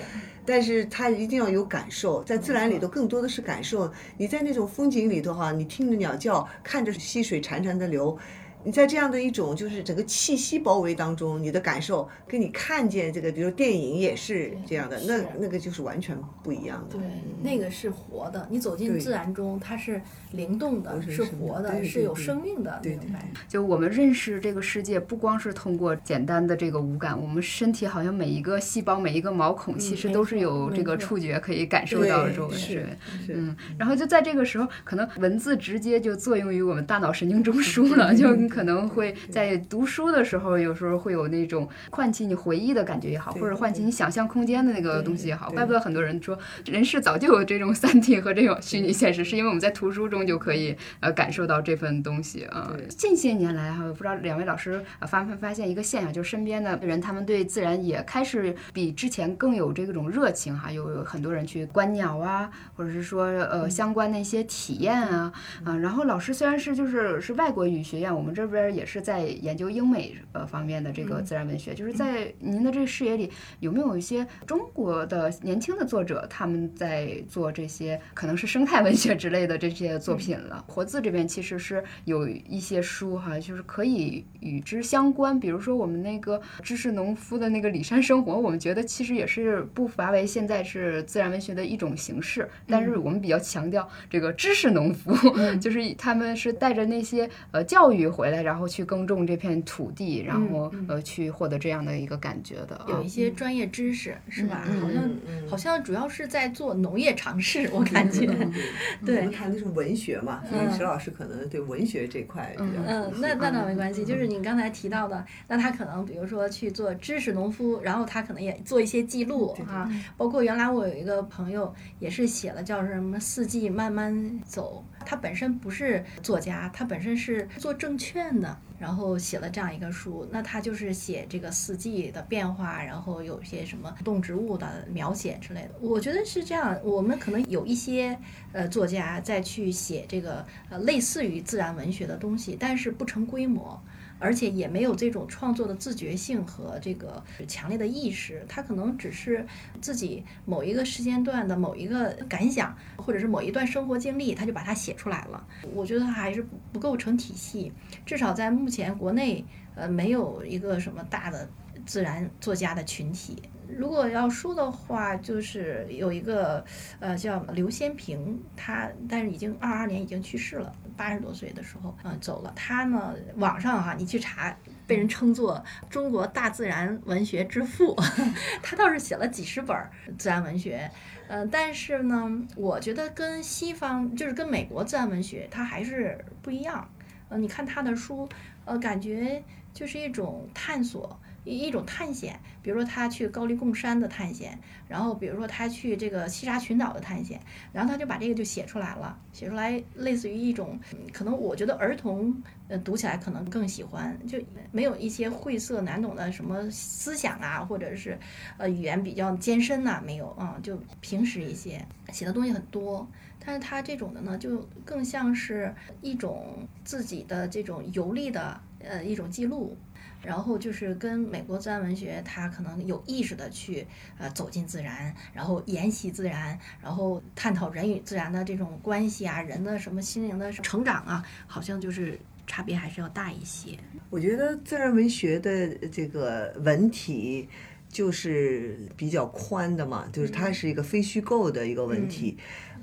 但是它一定要有感受，在自然里头更多的是感受。你在那种风景里头哈，你听着鸟叫，看着溪水潺潺的流。你在这样的一种就是整个气息包围当中，你的感受跟你看见这个，比如电影也是这样的，那那个就是完全不一样的。对，那个是活的，你走进自然中，它是灵动的，是活的，是有生命的那种感觉。就我们认识这个世界，不光是通过简单的这个五感，我们身体好像每一个细胞、每一个毛孔，其实都是有这个触觉可以感受到周围。是，嗯。然后就在这个时候，可能文字直接就作用于我们大脑神经中枢了，*laughs* 就。*laughs* 可能会在读书的时候，有时候会有那种唤起你回忆的感觉也好，或者唤起你想象空间的那个东西也好。怪不得很多人说，人世早就有这种三 D 和这种虚拟现实，是因为我们在图书中就可以呃感受到这份东西啊。近些年来哈，不知道两位老师发没发现一个现象，就是身边的人他们对自然也开始比之前更有这种热情哈，有有很多人去观鸟啊，或者是说呃相关的一些体验啊啊。然后老师虽然是就是是外国语学院，我们这。这边也是在研究英美呃方面的这个自然文学，就是在您的这个视野里，有没有一些中国的年轻的作者，他们在做这些可能是生态文学之类的这些作品了？活字这边其实是有一些书哈，就是可以与之相关，比如说我们那个知识农夫的那个里山生活，我们觉得其实也是不乏为现在是自然文学的一种形式，但是我们比较强调这个知识农夫，*laughs* 就是他们是带着那些呃教育回来。然后去耕种这片土地，然后呃去获得这样的一个感觉的，有一些专业知识是吧？好像好像主要是在做农业尝试，我感觉。*laughs* 对，我们谈的是文学嘛，所以石老师可能对文学这块比较。嗯，那那倒没关系，就是你刚才提到的，那他可能比如说去做知识农夫，然后他可能也做一些记录啊，包括原来我有一个朋友也是写了叫什么《四季慢慢走》。他本身不是作家，他本身是做证券的，然后写了这样一个书。那他就是写这个四季的变化，然后有一些什么动植物的描写之类的。我觉得是这样，我们可能有一些呃作家再去写这个呃类似于自然文学的东西，但是不成规模。而且也没有这种创作的自觉性和这个强烈的意识，他可能只是自己某一个时间段的某一个感想，或者是某一段生活经历，他就把它写出来了。我觉得他还是不构成体系，至少在目前国内，呃，没有一个什么大的自然作家的群体。如果要说的话，就是有一个呃叫刘先平，他但是已经二二年已经去世了。八十多岁的时候，嗯，走了。他呢，网上哈，你去查，被人称作中国大自然文学之父。*laughs* 他倒是写了几十本自然文学，嗯，但是呢，我觉得跟西方，就是跟美国自然文学，它还是不一样。呃，你看他的书，呃，感觉就是一种探索。一一种探险，比如说他去高黎贡山的探险，然后比如说他去这个西沙群岛的探险，然后他就把这个就写出来了，写出来类似于一种，可能我觉得儿童呃读起来可能更喜欢，就没有一些晦涩难懂的什么思想啊，或者是呃语言比较艰深呐，没有啊，就平实一些，写的东西很多，但是他这种的呢，就更像是一种自己的这种游历的呃一种记录。然后就是跟美国自然文学，它可能有意识的去呃走进自然，然后研习自然，然后探讨人与自然的这种关系啊，人的什么心灵的成长啊，好像就是差别还是要大一些。我觉得自然文学的这个文体就是比较宽的嘛，就是它是一个非虚构的一个文体。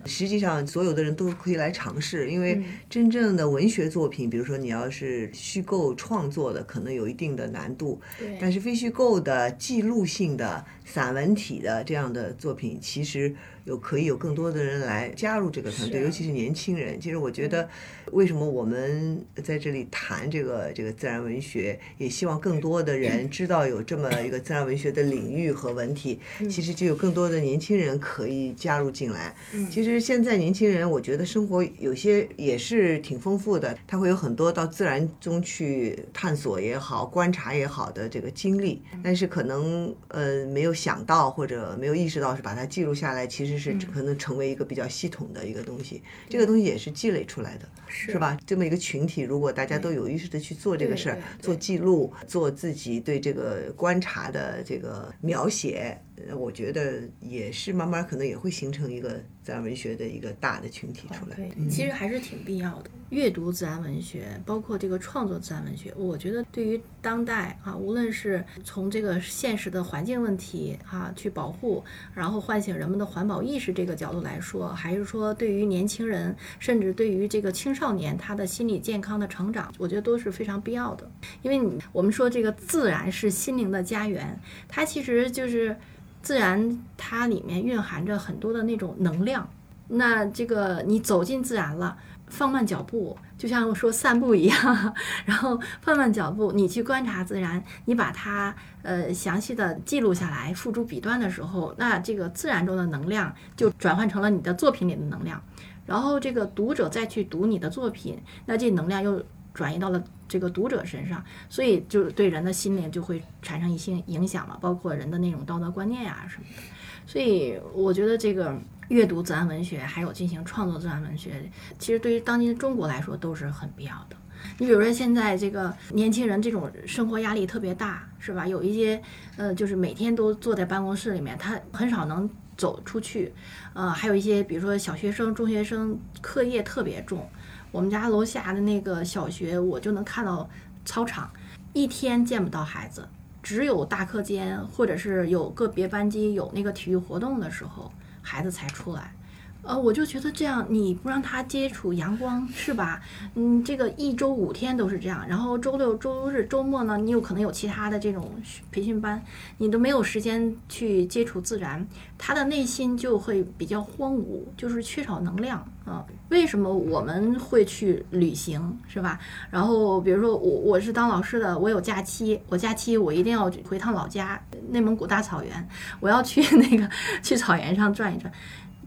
实际上所有的人都可以来尝试，因为真正的文学作品，比如说你要是虚构创作的，可能有一定的难度。但是非虚构的、记录性的、散文体的这样的作品，其实。有可以有更多的人来加入这个团队，尤其是年轻人。其实我觉得，为什么我们在这里谈这个这个自然文学，也希望更多的人 *laughs* 知道有这么一个自然文学的领域和文体。其实就有更多的年轻人可以加入进来。其实现在年轻人，我觉得生活有些也是挺丰富的，他会有很多到自然中去探索也好、观察也好的这个经历，但是可能呃没有想到或者没有意识到是把它记录下来，其实。是可能成为一个比较系统的一个东西，这个东西也是积累出来的，是吧？这么一个群体，如果大家都有意识的去做这个事儿，做记录，做自己对这个观察的这个描写。我觉得也是，慢慢可能也会形成一个自然文学的一个大的群体出来。对，其实还是挺必要的。阅读自然文学，包括这个创作自然文学，我觉得对于当代啊，无论是从这个现实的环境问题啊去保护，然后唤醒人们的环保意识这个角度来说，还是说对于年轻人，甚至对于这个青少年他的心理健康的成长，我觉得都是非常必要的。因为我们说这个自然是心灵的家园，它其实就是。自然它里面蕴含着很多的那种能量，那这个你走进自然了，放慢脚步，就像说散步一样，*laughs* 然后放慢脚步，你去观察自然，你把它呃详细的记录下来，付诸笔端的时候，那这个自然中的能量就转换成了你的作品里的能量，然后这个读者再去读你的作品，那这能量又。转移到了这个读者身上，所以就对人的心灵就会产生一些影响嘛，包括人的那种道德观念呀什么的。所以我觉得这个阅读自然文学，还有进行创作自然文学，其实对于当今中国来说都是很必要的。你比如说现在这个年轻人这种生活压力特别大，是吧？有一些呃，就是每天都坐在办公室里面，他很少能走出去。呃，还有一些比如说小学生、中学生，课业特别重。我们家楼下的那个小学，我就能看到操场，一天见不到孩子，只有大课间或者是有个别班级有那个体育活动的时候，孩子才出来。呃，我就觉得这样，你不让他接触阳光，是吧？嗯，这个一周五天都是这样，然后周六、周日、周末呢，你有可能有其他的这种培训班，你都没有时间去接触自然，他的内心就会比较荒芜，就是缺少能量啊。为什么我们会去旅行，是吧？然后比如说我我是当老师的，我有假期，我假期我一定要回趟老家，内蒙古大草原，我要去 *laughs* 那个去草原上转一转。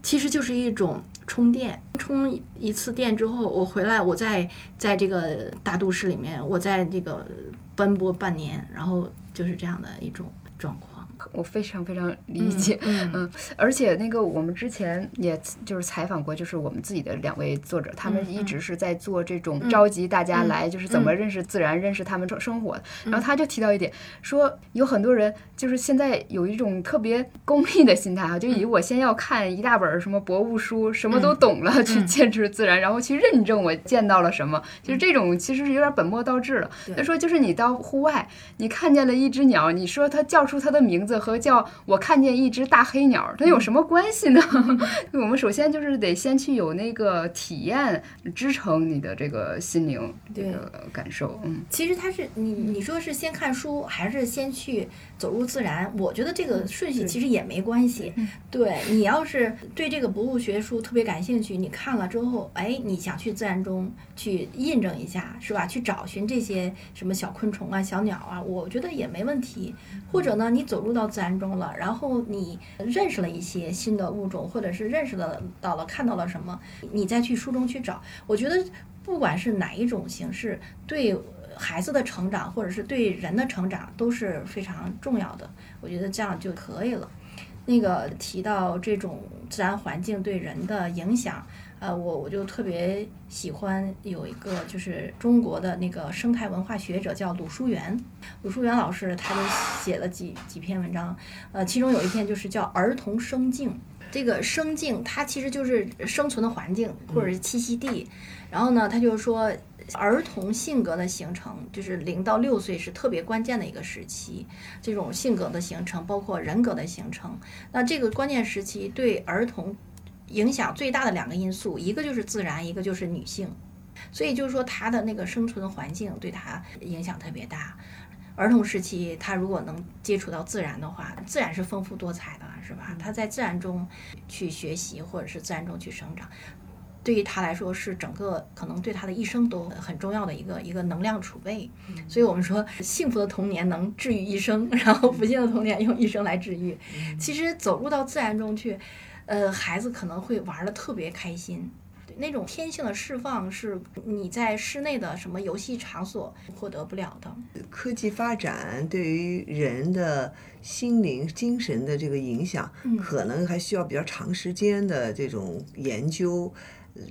其实就是一种充电，充一次电之后，我回来，我在在这个大都市里面，我在这个奔波半年，然后就是这样的一种状况。我非常非常理解，嗯，而且那个我们之前也就是采访过，就是我们自己的两位作者，他们一直是在做这种召集大家来，就是怎么认识自然，认识他们生生活。然后他就提到一点，说有很多人就是现在有一种特别功利的心态啊，就以我先要看一大本什么博物书，什么都懂了去见识自然，然后去认证我见到了什么。就是这种其实是有点本末倒置了。他说，就是你到户外，你看见了一只鸟，你说它叫出它的名字。和叫我看见一只大黑鸟，它有什么关系呢？*laughs* 我们首先就是得先去有那个体验支撑你的这个心灵这个感受。嗯，其实它是你你说是先看书还是先去走入自然？我觉得这个顺序其实也没关系。*laughs* 对你要是对这个博物学书特别感兴趣，你看了之后，哎，你想去自然中去印证一下，是吧？去找寻这些什么小昆虫啊、小鸟啊，我觉得也没问题。或者呢，你走入到自然中了，然后你认识了一些新的物种，或者是认识了到了看到了什么，你再去书中去找。我觉得不管是哪一种形式，对孩子的成长或者是对人的成长都是非常重要的。我觉得这样就可以了。那个提到这种自然环境对人的影响。呃，我我就特别喜欢有一个就是中国的那个生态文化学者叫鲁淑媛，鲁淑媛老师他就写了几几篇文章，呃，其中有一篇就是叫儿童生境，这个生境它其实就是生存的环境或者是栖息地，然后呢，他就说儿童性格的形成就是零到六岁是特别关键的一个时期，这种性格的形成包括人格的形成，那这个关键时期对儿童。影响最大的两个因素，一个就是自然，一个就是女性。所以就是说，他的那个生存环境对他影响特别大。儿童时期，他如果能接触到自然的话，自然是丰富多彩的，是吧？他在自然中去学习，或者是自然中去生长，对于他来说是整个可能对他的一生都很重要的一个一个能量储备。所以我们说，幸福的童年能治愈一生，然后不幸的童年用一生来治愈。其实走入到自然中去，呃，孩子可能会玩的特别开心。那种天性的释放是你在室内的什么游戏场所获得不了的。科技发展对于人的心灵、精神的这个影响，可能还需要比较长时间的这种研究。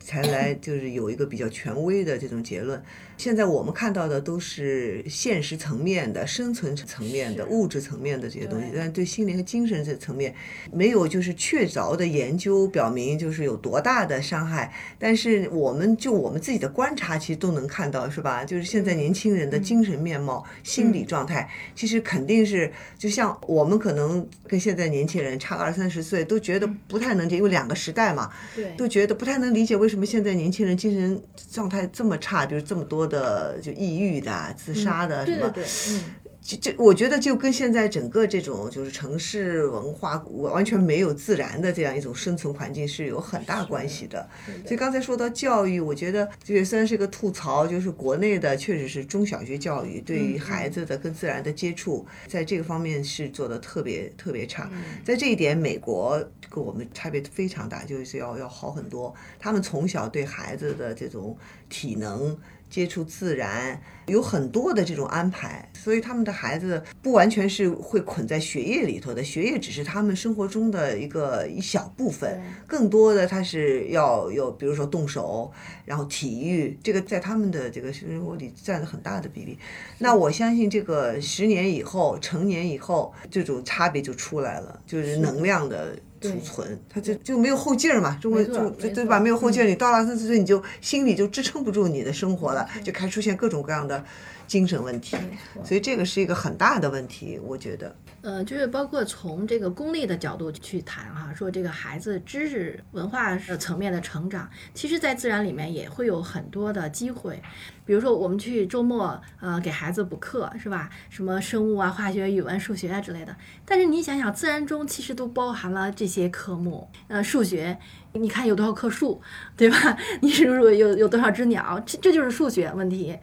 才来就是有一个比较权威的这种结论。现在我们看到的都是现实层面的、生存层面的、物质层面的这些东西，但对心灵和精神这层面没有就是确凿的研究表明就是有多大的伤害。但是我们就我们自己的观察，其实都能看到，是吧？就是现在年轻人的精神面貌、心理状态，其实肯定是就像我们可能跟现在年轻人差个二三十岁，都觉得不太能解，因为两个时代嘛，对，都觉得不太能理解。为什么现在年轻人精神状态这么差？比如这么多的就抑郁的、自杀的什么？对对对，嗯。就就我觉得就跟现在整个这种就是城市文化完全没有自然的这样一种生存环境是有很大关系的。所以刚才说到教育，我觉得这也算是一个吐槽，就是国内的确实是中小学教育对于孩子的跟自然的接触，在这个方面是做的特别特别差。在这一点，美国跟我们差别非常大，就是要要好很多。他们从小对孩子的这种体能。接触自然有很多的这种安排，所以他们的孩子不完全是会捆在学业里头的，学业只是他们生活中的一个一小部分，更多的他是要有，比如说动手，然后体育，这个在他们的这个生活里占了很大的比例。那我相信这个十年以后，成年以后，这种差别就出来了，就是能量的。储存，它就就没有后劲儿嘛，就会就对吧？没有后劲儿，你到了三十岁，你就心里就支撑不住你的生活了，就开始出现各种各样的精神问题，所以这个是一个很大的问题，我觉得。呃，就是包括从这个功利的角度去谈哈，说这个孩子知识文化层面的成长，其实，在自然里面也会有很多的机会。比如说，我们去周末呃给孩子补课是吧？什么生物啊、化学、语文、数学啊之类的。但是你想想，自然中其实都包含了这些科目。呃，数学，你看有多少棵树，对吧？*laughs* 你是不是有有多少只鸟？这这就是数学问题。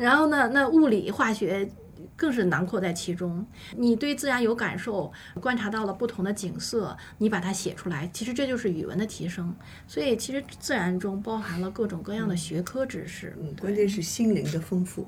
然后呢，那物理、化学。更是囊括在其中。你对自然有感受，观察到了不同的景色，你把它写出来，其实这就是语文的提升。所以，其实自然中包含了各种各样的学科知识。嗯，关键是心灵的丰富，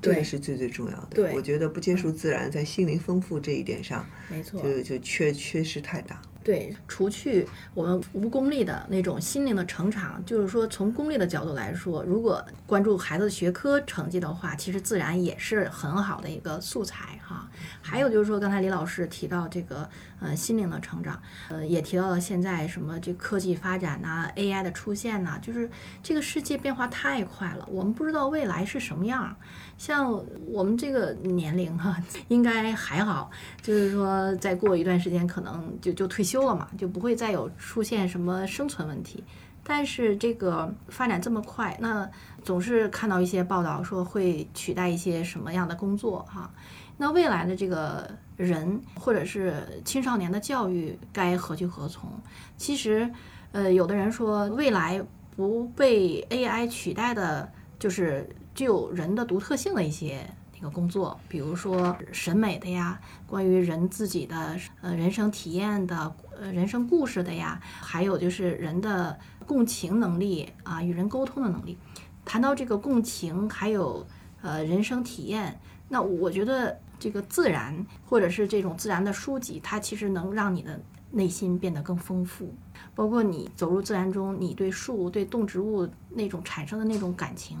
这个是最最重要的。对，我觉得不接触自然，在心灵丰富这一点上，没错，就就缺缺失太大。对，除去我们无功利的那种心灵的成长，就是说从功利的角度来说，如果关注孩子的学科成绩的话，其实自然也是很好的一个素材哈。还有就是说，刚才李老师提到这个呃心灵的成长，呃也提到了现在什么这科技发展呐，AI 的出现呐，就是这个世界变化太快了，我们不知道未来是什么样。像我们这个年龄哈，*laughs* 应该还好，就是说再过一段时间可能就就退休了嘛，就不会再有出现什么生存问题。但是这个发展这么快，那总是看到一些报道说会取代一些什么样的工作哈？那未来的这个人或者是青少年的教育该何去何从？其实，呃，有的人说未来不被 AI 取代的，就是。具有人的独特性的一些那个工作，比如说审美的呀，关于人自己的呃人生体验的呃人生故事的呀，还有就是人的共情能力啊，与人沟通的能力。谈到这个共情，还有呃人生体验，那我觉得这个自然或者是这种自然的书籍，它其实能让你的内心变得更丰富。包括你走入自然中，你对树、对动植物那种产生的那种感情。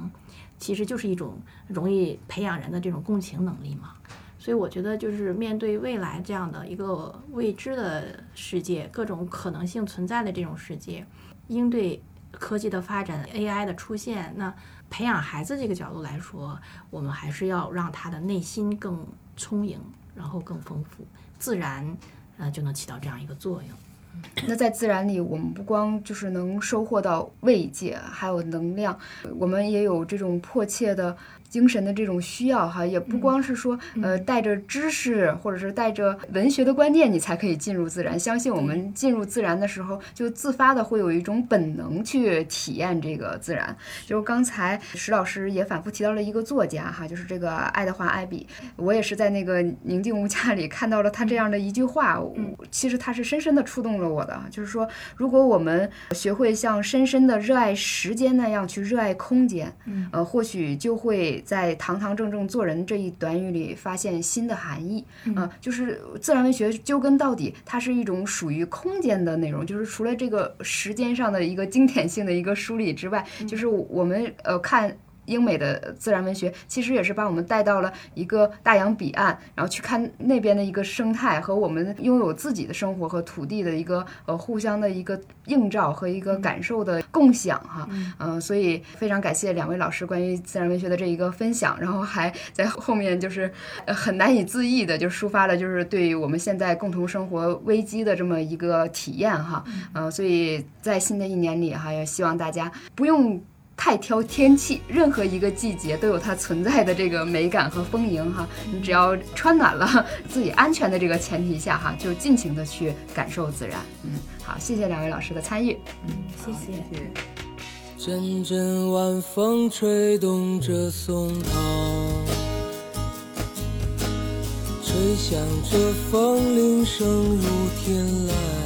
其实就是一种容易培养人的这种共情能力嘛，所以我觉得就是面对未来这样的一个未知的世界，各种可能性存在的这种世界，应对科技的发展、AI 的出现，那培养孩子这个角度来说，我们还是要让他的内心更充盈，然后更丰富，自然呃就能起到这样一个作用。那在自然里，我们不光就是能收获到慰藉，还有能量，我们也有这种迫切的。精神的这种需要哈，也不光是说呃带着知识或者是带着文学的观念，你才可以进入自然。相信我们进入自然的时候，就自发的会有一种本能去体验这个自然。就是刚才石老师也反复提到了一个作家哈，就是这个爱德华·艾比。我也是在那个《宁静无价》里看到了他这样的一句话，其实他是深深的触动了我的。就是说，如果我们学会像深深的热爱时间那样去热爱空间，呃，或许就会。在堂堂正正做人这一短语里发现新的含义啊，就是自然文学究根到底，它是一种属于空间的内容，就是除了这个时间上的一个经典性的一个梳理之外，就是我们呃看。英美的自然文学其实也是把我们带到了一个大洋彼岸，然后去看那边的一个生态和我们拥有自己的生活和土地的一个呃互相的一个映照和一个感受的共享哈，嗯，所以非常感谢两位老师关于自然文学的这一个分享，然后还在后面就是很难以自抑的就抒发了就是对于我们现在共同生活危机的这么一个体验哈，嗯，所以在新的一年里哈，也希望大家不用。太挑天气，任何一个季节都有它存在的这个美感和丰盈哈。你只要穿暖了，自己安全的这个前提下哈，就尽情的去感受自然。嗯，好，谢谢两位老师的参与。嗯，谢谢。阵阵晚风吹动着松涛，吹响着风铃声如天籁。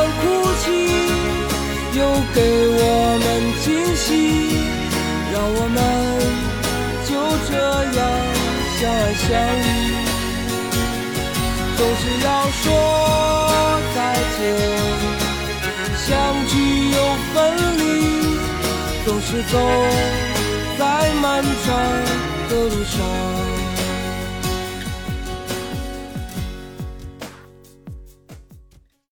给我们惊喜，让我们就这样相爱相依。总是要说再见，相聚又分离，总是走在漫长的路上。